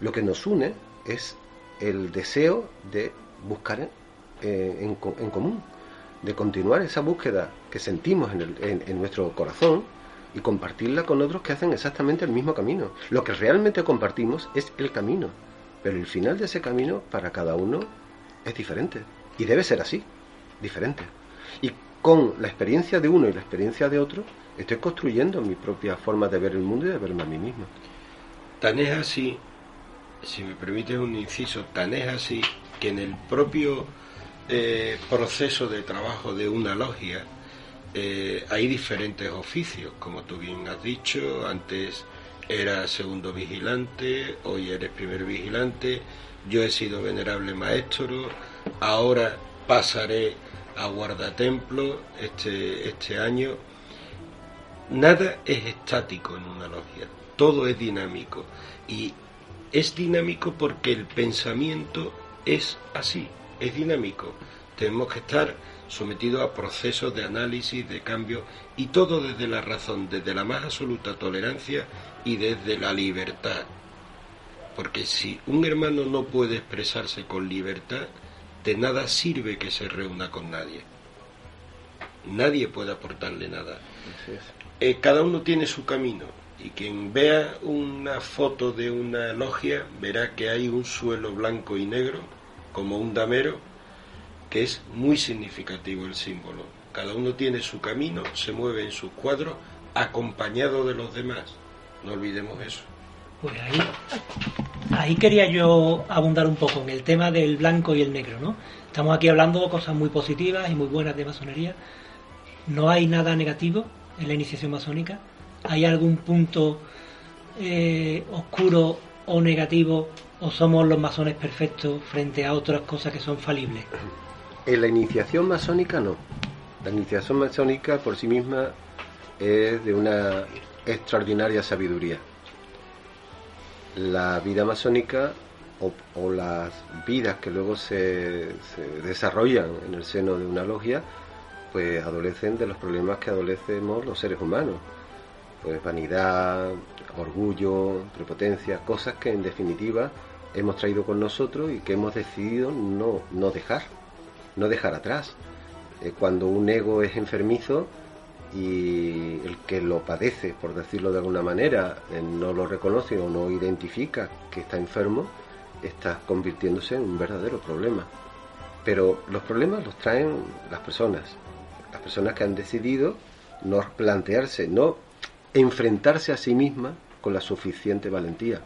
Speaker 2: Lo que nos une es el deseo de buscar eh, en, en común, de continuar esa búsqueda que sentimos en- en nuestro corazón y compartirla con otros que hacen exactamente el mismo camino. Lo que realmente compartimos es el camino, pero el final de ese camino para cada uno es diferente y debe ser así, diferente. Y con la experiencia de uno y la experiencia de otro, estoy construyendo mi propia forma de ver el mundo y de verme a mí mismo.
Speaker 3: Tan es así, si me permites un inciso, tan es así que en el propio eh, proceso de trabajo de una logia eh, hay diferentes oficios, como tú bien has dicho, antes era segundo vigilante, hoy eres primer vigilante, yo he sido venerable maestro, ahora pasaré a guardatemplo este, este año. Nada es estático en una logia, todo es dinámico. Y es dinámico porque el pensamiento es así, es dinámico. Tenemos que estar sometidos a procesos de análisis, de cambio, y todo desde la razón, desde la más absoluta tolerancia y desde la libertad. Porque si un hermano no puede expresarse con libertad, de nada sirve que se reúna con nadie. Nadie puede aportarle nada. Eh, cada uno tiene su camino y quien vea una foto de una logia verá que hay un suelo blanco y negro como un damero que es muy significativo el símbolo. Cada uno tiene su camino, se mueve en sus cuadros acompañado de los demás. No olvidemos eso.
Speaker 1: Pues ahí, ahí quería yo abundar un poco en el tema del blanco y el negro, ¿no? Estamos aquí hablando de cosas muy positivas y muy buenas de masonería. No hay nada negativo en la iniciación masónica. ¿Hay algún punto eh, oscuro o negativo ¿O somos los masones perfectos frente a otras cosas que son falibles?
Speaker 2: En la iniciación masónica no. La iniciación masónica por sí misma es de una extraordinaria sabiduría. La vida masónica o, las vidas que luego se, se desarrollan en el seno de una logia, pues adolecen de los problemas que adolecemos los seres humanos. Pues vanidad, orgullo, prepotencia, cosas que en definitiva hemos traído con nosotros y que hemos decidido no, no dejar, no dejar atrás. Eh, cuando un ego es enfermizo y el que lo padece, por decirlo de alguna manera, eh, no lo reconoce o no identifica que está enfermo, está convirtiéndose en un verdadero problema. Pero los problemas los traen las personas, las personas que han decidido no plantearse, no enfrentarse a sí mismas con la suficiente valentía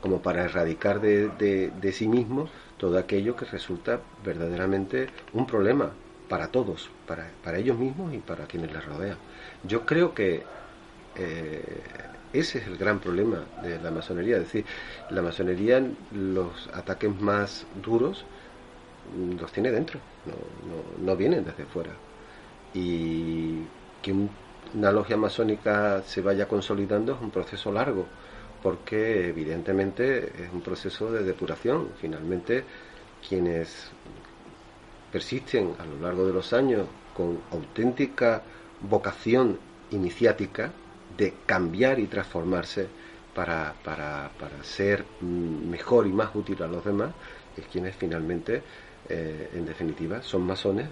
Speaker 2: como para erradicar de, de- sí mismos todo aquello que resulta verdaderamente un problema para todos, para, para ellos mismos y para quienes les rodean. Yo creo que eh, ese es el gran problema de la masonería, es decir, la masonería los ataques más duros mm, los tiene dentro, no, no, no vienen desde fuera. Y que un- una logia masónica se vaya consolidando es un proceso largo, porque evidentemente es un proceso de depuración. Finalmente, quienes persisten a lo largo de los años con auténtica vocación iniciática de cambiar y transformarse para, para, para ser mejor y más útil a los demás, es quienes finalmente, eh, en definitiva, son masones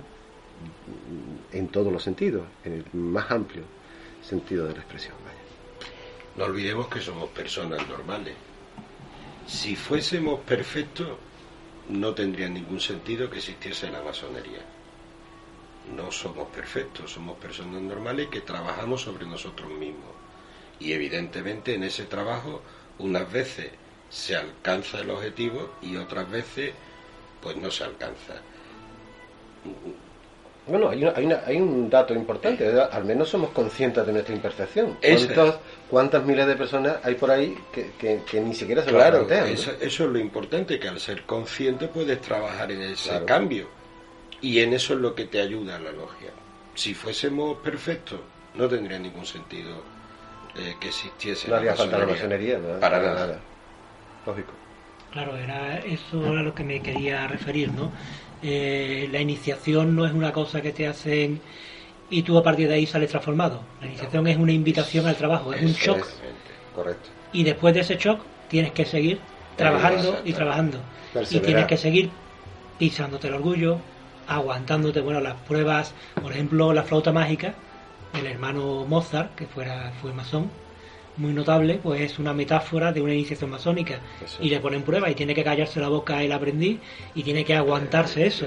Speaker 2: en todos los sentidos, en el más amplio sentido de la expresión.
Speaker 3: No olvidemos que somos personas normales. Si fuésemos perfectos, no tendría ningún sentido que existiese la masonería. No somos perfectos, somos personas normales que trabajamos sobre nosotros mismos. Y evidentemente en ese trabajo unas veces se alcanza el objetivo y otras veces pues no se alcanza.
Speaker 2: Bueno, hay, una- hay, una- hay un dato importante, ¿verdad? al menos somos conscientes de nuestra imperfección. ¿Cuántos- ¿Cuántas miles de personas hay por ahí que, que- que ni siquiera se
Speaker 3: Claro,
Speaker 2: lo plantean? ¿no?
Speaker 3: eso, eso es lo importante, que al ser consciente puedes trabajar en ese
Speaker 2: Claro.
Speaker 3: cambio. Y en eso es lo que te ayuda la logia. Si fuésemos perfectos, no tendría ningún sentido eh, que existiese
Speaker 2: No
Speaker 3: la
Speaker 2: haría falta la
Speaker 3: masonería.
Speaker 2: ¿verdad?
Speaker 3: Para nada.
Speaker 2: Lógico.
Speaker 1: Claro, era eso era lo que me quería referir, ¿no? Eh, la iniciación no es una cosa que te hacen y tú a partir de ahí sales transformado. La iniciación es una invitación al trabajo, es un shock
Speaker 3: Exactamente.
Speaker 2: Correcto.
Speaker 1: y después de ese shock tienes que seguir trabajando y trabajando y tienes que seguir pisándote el orgullo, aguantándote, bueno, las pruebas, por ejemplo, la flauta mágica del hermano Mozart, que fuera fue masón, muy notable, pues es una metáfora de una iniciación masónica
Speaker 2: Eso.
Speaker 1: y le ponen prueba y tiene que callarse la boca el aprendiz y tiene que aguantarse eso,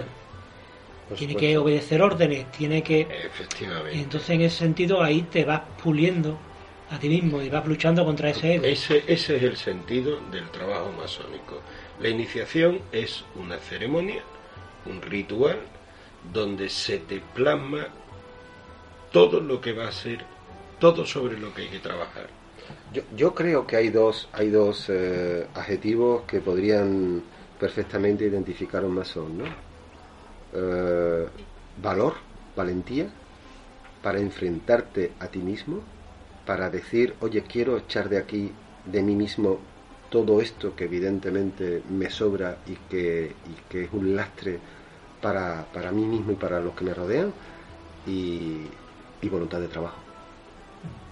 Speaker 2: Por
Speaker 1: tiene
Speaker 2: supuesto.
Speaker 1: que obedecer órdenes, tiene que
Speaker 3: Efectivamente.
Speaker 1: entonces en ese sentido ahí te vas puliendo a ti mismo y vas luchando contra ese ego.
Speaker 3: Ese, ese es el sentido del trabajo masónico. La iniciación es una ceremonia, un ritual, donde se te plasma todo lo que va a ser, todo sobre lo que hay que trabajar.
Speaker 2: Yo, yo creo que hay dos, hay dos eh, adjetivos que podrían perfectamente identificar un masón, ¿no? Eh, valor, valentía, para enfrentarte a ti mismo, para decir, oye, quiero echar de aquí, de mí mismo, todo esto que evidentemente me sobra y que, y que es un lastre para, para mí mismo y para los que me rodean, y, y voluntad de trabajo.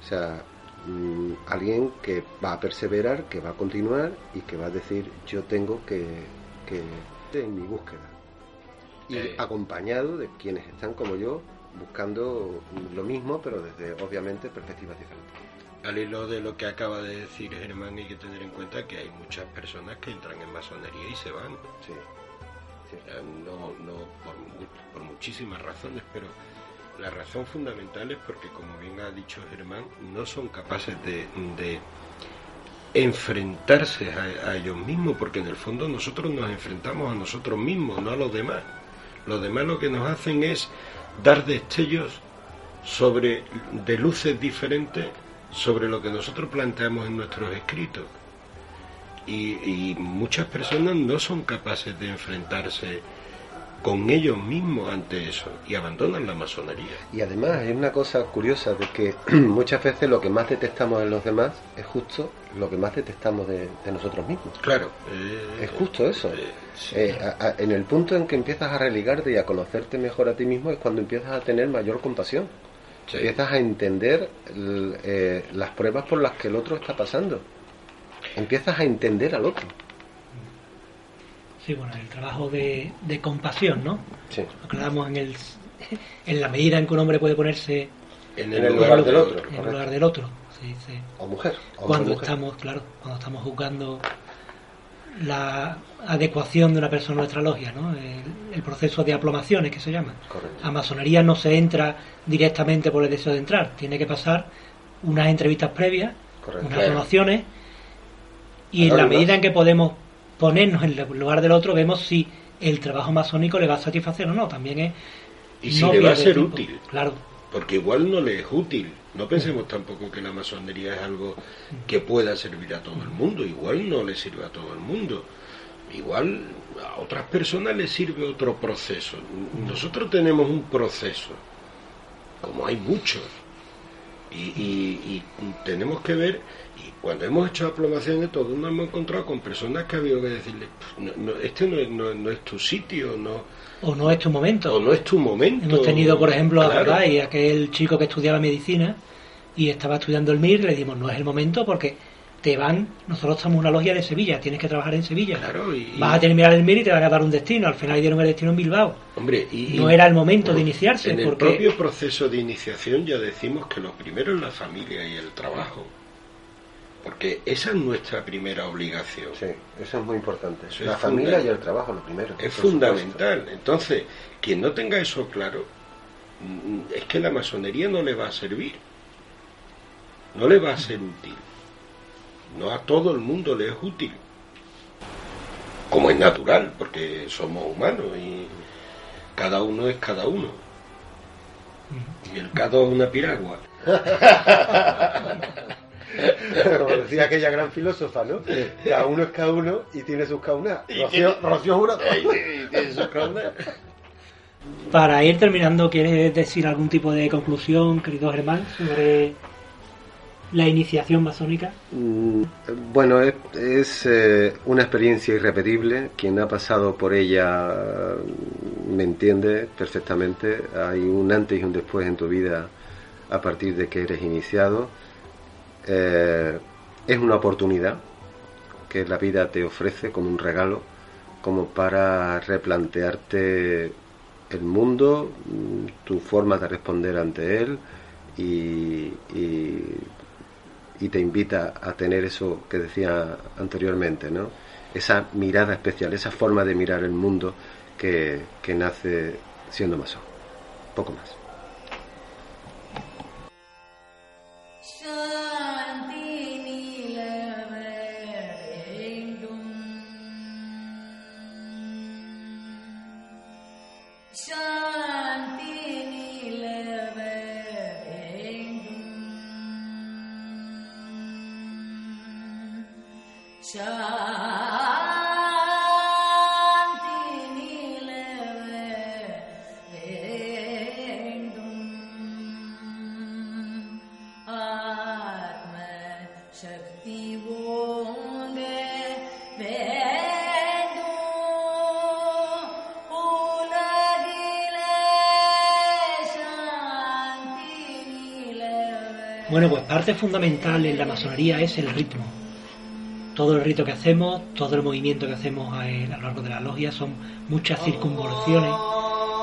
Speaker 2: O sea, mm, alguien que va a perseverar, que va a continuar y que va a decir yo tengo que, que en mi búsqueda. Y
Speaker 3: Eh.
Speaker 2: acompañado de quienes están como yo buscando lo mismo, pero desde obviamente perspectivas diferentes.
Speaker 3: Al hilo de lo que acaba de decir Germán, hay que tener en cuenta que hay muchas personas que entran en masonería y se van.
Speaker 2: Sí.
Speaker 3: Eh, No, no por, mu- por muchísimas razones, pero la razón fundamental es porque, como bien ha dicho Germán, no son capaces de, de enfrentarse a, a ellos mismos, porque en el fondo nosotros nos enfrentamos a nosotros mismos, no a los demás. Los demás lo que nos hacen es dar destellos sobre de luces diferentes sobre lo que nosotros planteamos en nuestros escritos. Y, y muchas personas no son capaces de enfrentarse con ellos mismos ante eso y abandonan la masonería.
Speaker 2: Y además hay una cosa curiosa de que muchas veces lo que más detestamos en los demás es justo lo que más detestamos de, de nosotros mismos.
Speaker 3: Claro. eh,
Speaker 2: Es justo eso.
Speaker 3: eh, sí.
Speaker 2: Eh, a- a- en el punto en que empiezas a religarte y a conocerte mejor a ti mismo es cuando empiezas a tener mayor compasión.
Speaker 3: Sí.
Speaker 2: Empiezas a entender eh, las pruebas por las que el otro está pasando. Empiezas a entender al otro.
Speaker 1: Sí, bueno, el trabajo de, de compasión, ¿no?
Speaker 2: Sí.
Speaker 1: Hablamos en, el, en la medida en que un hombre puede ponerse
Speaker 3: en
Speaker 2: en el lugar del otro.
Speaker 1: en el lugar del otro. Se dice,
Speaker 2: O mujer. o
Speaker 1: cuando
Speaker 2: mujer.
Speaker 1: estamos, claro, cuando estamos juzgando la adecuación de una persona a nuestra logia, ¿no? El, el proceso de aplomaciones que se llama.
Speaker 2: Correcto.
Speaker 1: A masonería no se entra directamente por el deseo de entrar, tiene que pasar unas entrevistas previas,
Speaker 2: Correcto.
Speaker 1: unas aplomaciones, y en la medida en que podemos ponernos en el lugar del otro, vemos si el trabajo masónico le va a satisfacer o no. También es.
Speaker 3: Y si le va a ser útil.
Speaker 1: Claro.
Speaker 3: Porque igual no le es útil. No pensemos tampoco que la masonería es algo que pueda servir a todo el mundo. Igual no le sirve a todo el mundo. Igual a otras personas les sirve otro proceso. Nosotros tenemos un proceso, como hay muchos. Y, y- y tenemos que ver, cuando hemos hecho aplomaciones, todos nos hemos encontrado con personas que ha habido que decirle, "Pff, no- no, este no es, no- no es tu sitio, no,
Speaker 1: O no es tu momento.
Speaker 3: o no es tu momento.
Speaker 1: Hemos tenido, por ejemplo,
Speaker 3: Claro.
Speaker 1: y aquel chico que estudiaba medicina y estaba estudiando el MIR, le dijimos, no es el momento porque te van, nosotros estamos en una logia de Sevilla, tienes que trabajar en Sevilla.
Speaker 3: Claro, y-
Speaker 1: Vas a terminar el MIR y te van a dar un destino. Al final dieron el destino en Bilbao.
Speaker 3: Hombre, y,
Speaker 1: No
Speaker 3: y-
Speaker 1: era el momento de iniciarse,
Speaker 3: En el
Speaker 1: porque-
Speaker 3: propio proceso de iniciación ya decimos que lo primero es la familia y el trabajo. Porque esa es nuestra primera obligación.
Speaker 2: Sí, eso es muy importante.
Speaker 3: Eso
Speaker 2: la familia y el trabajo, lo primero.
Speaker 3: Es fundamental. Entonces, quien no tenga eso claro, mm, es que la masonería no le va a servir. No le va a ser útil. No a todo el mundo le es útil. Como es natural, porque somos humanos y cada uno es cada uno. Y el cada es una piragua.
Speaker 2: Como decía aquella gran filósofa, ¿no? Cada uno es cada uno y tiene sus caunas. Rocío, Rocío Jurado.
Speaker 1: Para ir terminando, ¿quieres decir algún tipo de conclusión, querido Germán, sobre la iniciación masónica?
Speaker 2: Mm, Bueno, es, es, eh, una experiencia irrepetible. Quien ha pasado por ella mm, me entiende perfectamente. Hay un antes y un después en tu vida a partir de que eres iniciado. Eh, es una oportunidad que la vida te ofrece como un regalo, como para replantearte el mundo, mm, tu forma de responder ante él y, te invita a tener eso que decía anteriormente, ¿no? Esa mirada especial, esa forma de mirar el mundo que, que nace siendo masón. Poco más.
Speaker 1: Parte fundamental en la masonería es el ritmo. Todo el rito que hacemos, todo el movimiento que hacemos a, a lo largo de la logia son muchas circunvoluciones.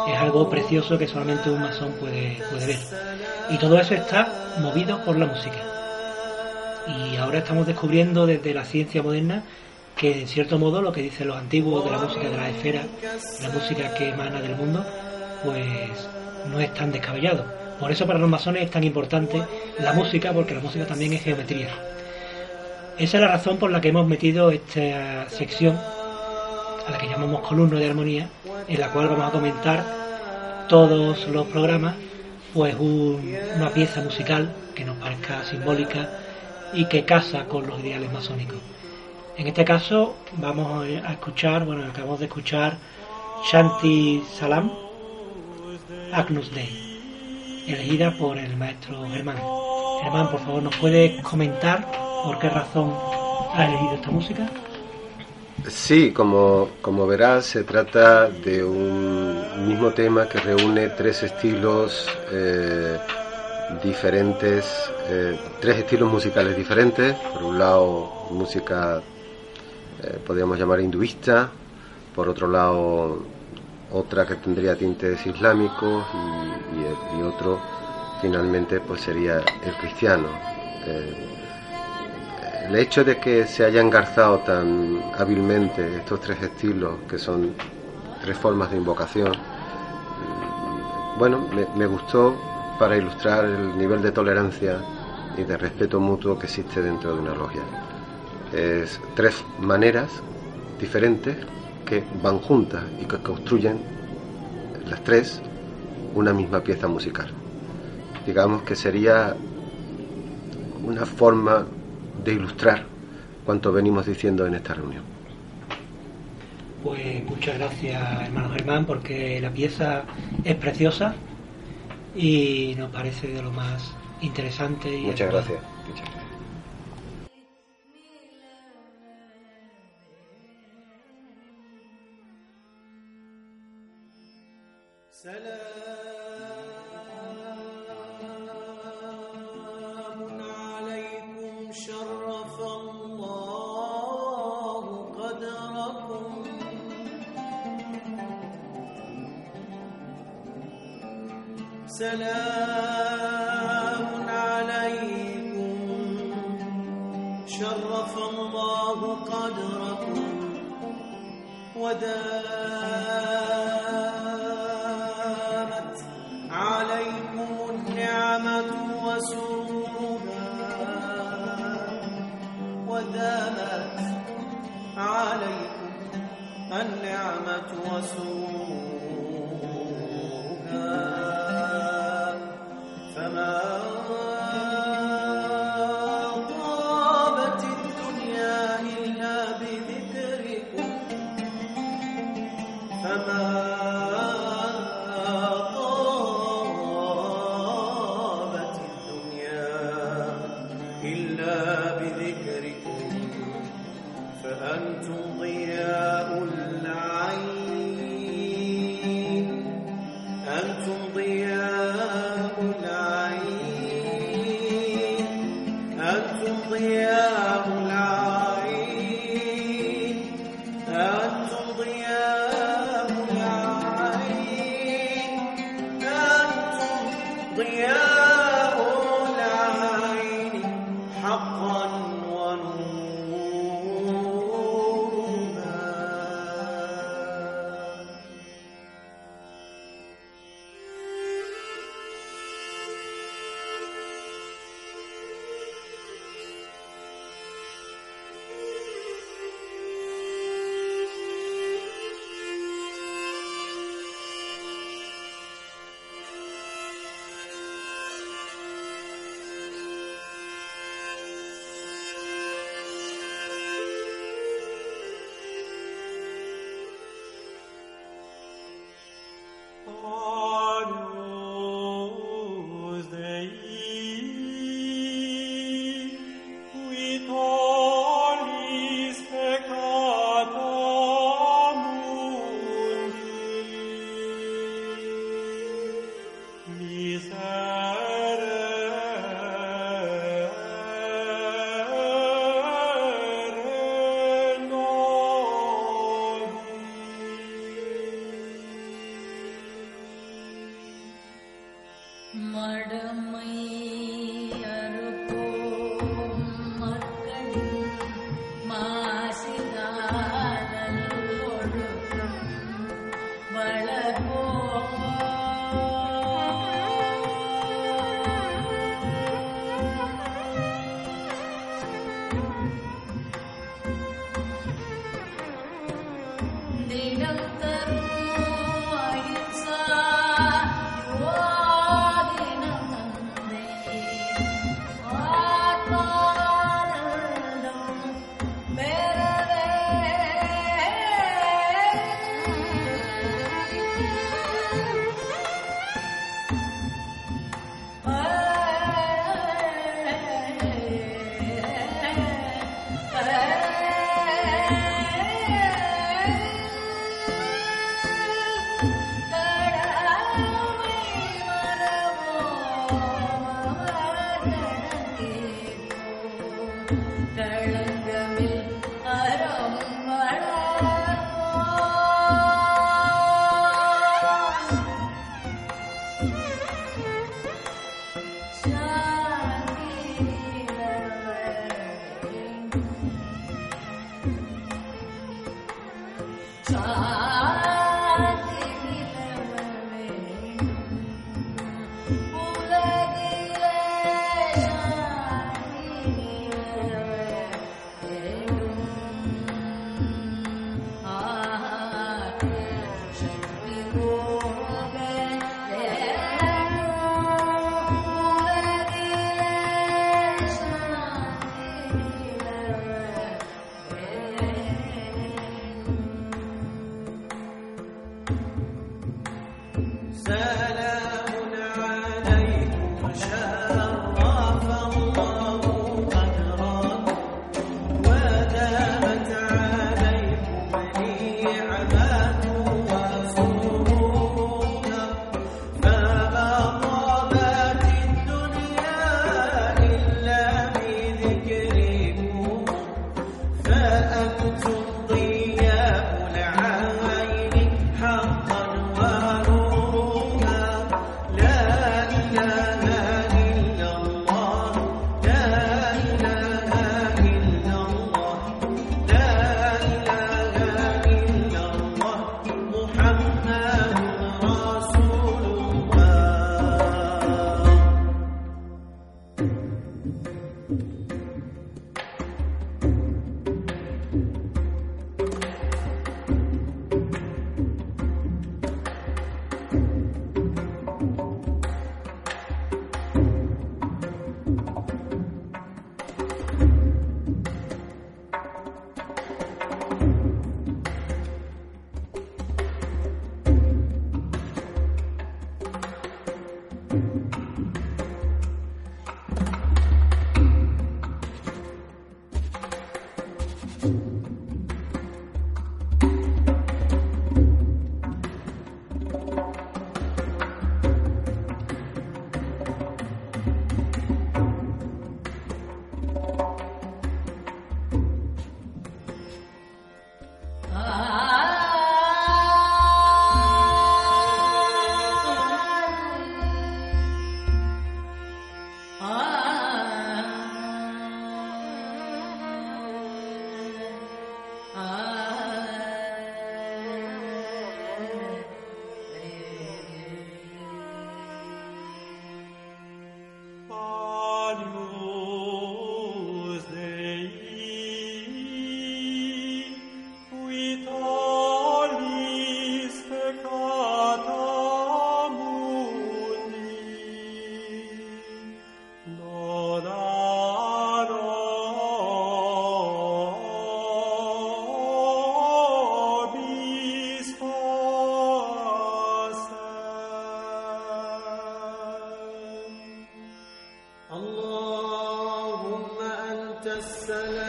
Speaker 1: Es algo precioso que solamente un masón puede, puede ver. Y todo eso está movido por la música. Y ahora estamos descubriendo desde la ciencia moderna que en cierto modo lo que dicen los antiguos de la música de la esfera, la música que emana del mundo, pues no es tan descabellado. Por eso para los masones es tan importante la música, porque la música también es geometría. Esa es la razón por la que hemos metido esta sección, a la que llamamos columna de armonía, en la cual vamos a comentar todos los programas, pues un- una pieza musical que nos parezca simbólica y que casa con los ideales masónicos. En este caso vamos a escuchar, bueno, acabamos de escuchar Shanti Salam, Agnus Dei, elegida por el maestro Germán. Germán, por favor, ¿nos puede comentar por qué razón ha elegido esta música?
Speaker 2: Sí, como, como verás, se trata de un mismo tema que reúne tres estilos eh, diferentes, eh, tres estilos musicales diferentes. Por un lado, música, eh, podríamos llamar hinduista, por otro lado, otra que tendría tintes islámicos y, y- otro, finalmente, pues sería el cristiano. Eh, el hecho de que se haya engarzado tan hábilmente estos tres estilos, que son tres formas de invocación, mm, bueno, me gustó para ilustrar el nivel de tolerancia y de respeto mutuo que existe dentro de una logia. Es tres maneras diferentes que van juntas y que construyen las tres una misma pieza musical. Digamos que sería una forma de ilustrar cuanto venimos diciendo en esta reunión.
Speaker 1: Pues muchas gracias, hermano Germán, porque la pieza es preciosa y nos parece de lo más interesante. Y
Speaker 2: Muchas
Speaker 1: además-
Speaker 2: gracias. Muchas gracias.
Speaker 4: سلام عليكم شرف الله قدركم. سلام عليكم شرف الله قدركم. ودامت وسرورها ودامت عليكم النعمة وسرورها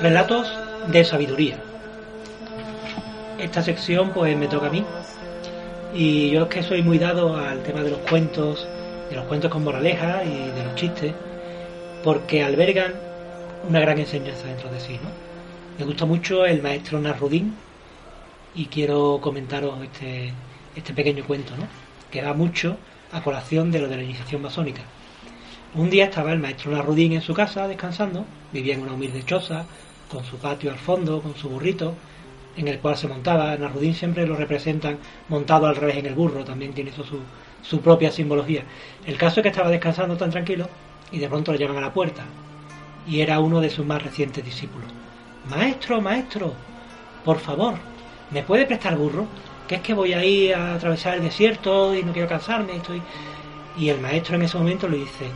Speaker 1: Relatos de sabiduría. Esta sección pues me toca a mí. Y yo es que soy muy dado al tema de los cuentos, de los cuentos con moraleja y de los chistes, porque albergan una gran enseñanza dentro de sí. ¿no? Me gusta mucho el maestro Narrudín y quiero comentaros este, este pequeño cuento, ¿no? que va mucho a colación de lo de la iniciación masónica. Un día estaba el maestro Narrudín en su casa descansando, vivía en una humilde choza, con su patio al fondo, con su burrito, en el cual se montaba. Narrudín siempre lo representan montado al revés en el burro, también tiene eso su, su propia simbología. El caso es que estaba descansando tan tranquilo y de pronto le llaman a la puerta. Y era uno de sus más recientes discípulos. Maestro, maestro, por favor, ¿me puede prestar burro? Que es que voy a a atravesar el desierto y no quiero cansarme, estoy... Y el maestro en ese momento le dice,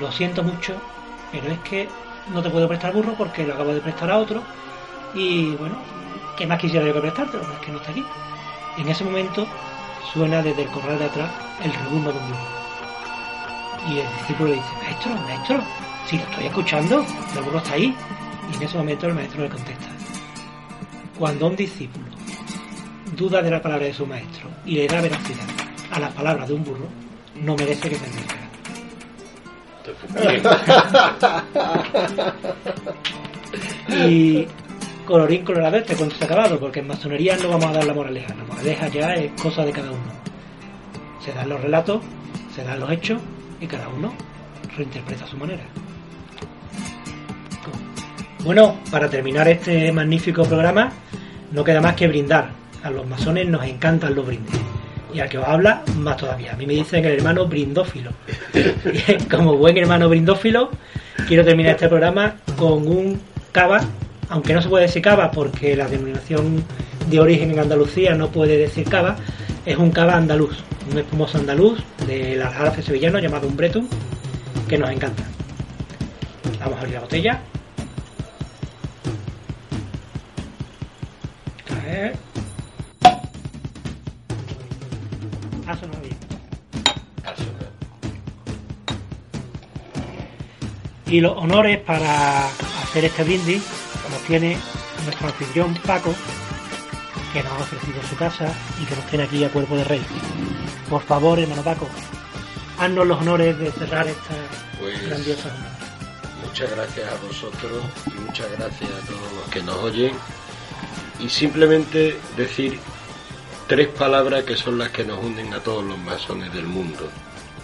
Speaker 1: lo siento mucho, pero es que no te puedo prestar burro porque lo acabo de prestar a otro y bueno, ¿qué más quisiera yo que? Pero es que no está aquí. En ese momento suena desde el corral de atrás el rebumbo de un burro. Y el discípulo le dice, maestro, maestro, si lo estoy escuchando, el burro está ahí. Y en ese momento el maestro le contesta, cuando un discípulo duda de la palabra de su maestro y le da veracidad a las palabras de un burro, no merece que se. Y colorín colorado este cuento se ha acabado, porque en masonería no vamos a dar la moraleja. La moraleja ya es cosa de cada uno. Se dan los relatos, se dan los hechos y cada uno reinterpreta a su manera. Bueno, para terminar este magnífico programa, no queda más que brindar. A los masones nos encantan los brindes. Y al que os habla, más todavía. A mí me dicen el hermano brindófilo. Como buen hermano brindófilo, quiero terminar este programa con un cava, aunque no se puede decir cava porque la denominación de origen en Andalucía no puede decir cava, es un cava andaluz, un espumoso andaluz del Aljarafe sevillano llamado un bretum, que nos encanta. Vamos a abrir la botella. A ver. Y los honores para hacer este brindis los tiene nuestro anfitrión Paco, que nos ha ofrecido su casa y que nos tiene aquí a cuerpo de rey. Por favor, hermano Paco, haznos los honores de cerrar esta
Speaker 3: Pues-
Speaker 1: grandiosa jornada.
Speaker 3: Muchas gracias a vosotros y muchas gracias a todos los que nos oyen. Y simplemente decir tres palabras que son las que nos unen a todos los masones del mundo,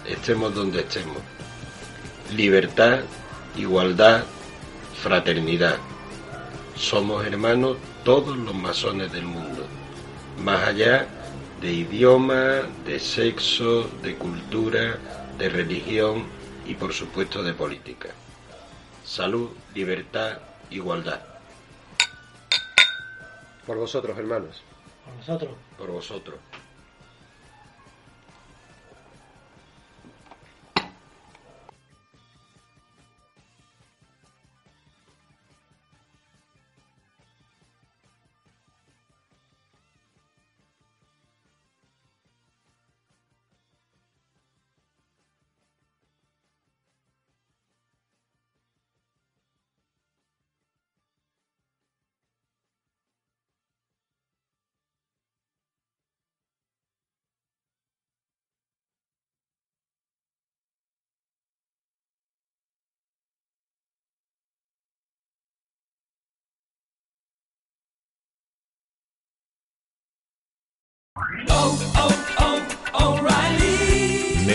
Speaker 3: estemos donde estemos. Libertad, igualdad, fraternidad. Somos hermanos todos los masones del mundo, más allá de idioma, de sexo, de cultura, de religión y por supuesto de política. Salud, libertad, igualdad.
Speaker 2: Por vosotros, hermanos.
Speaker 1: Por nosotros.
Speaker 3: Por vosotros.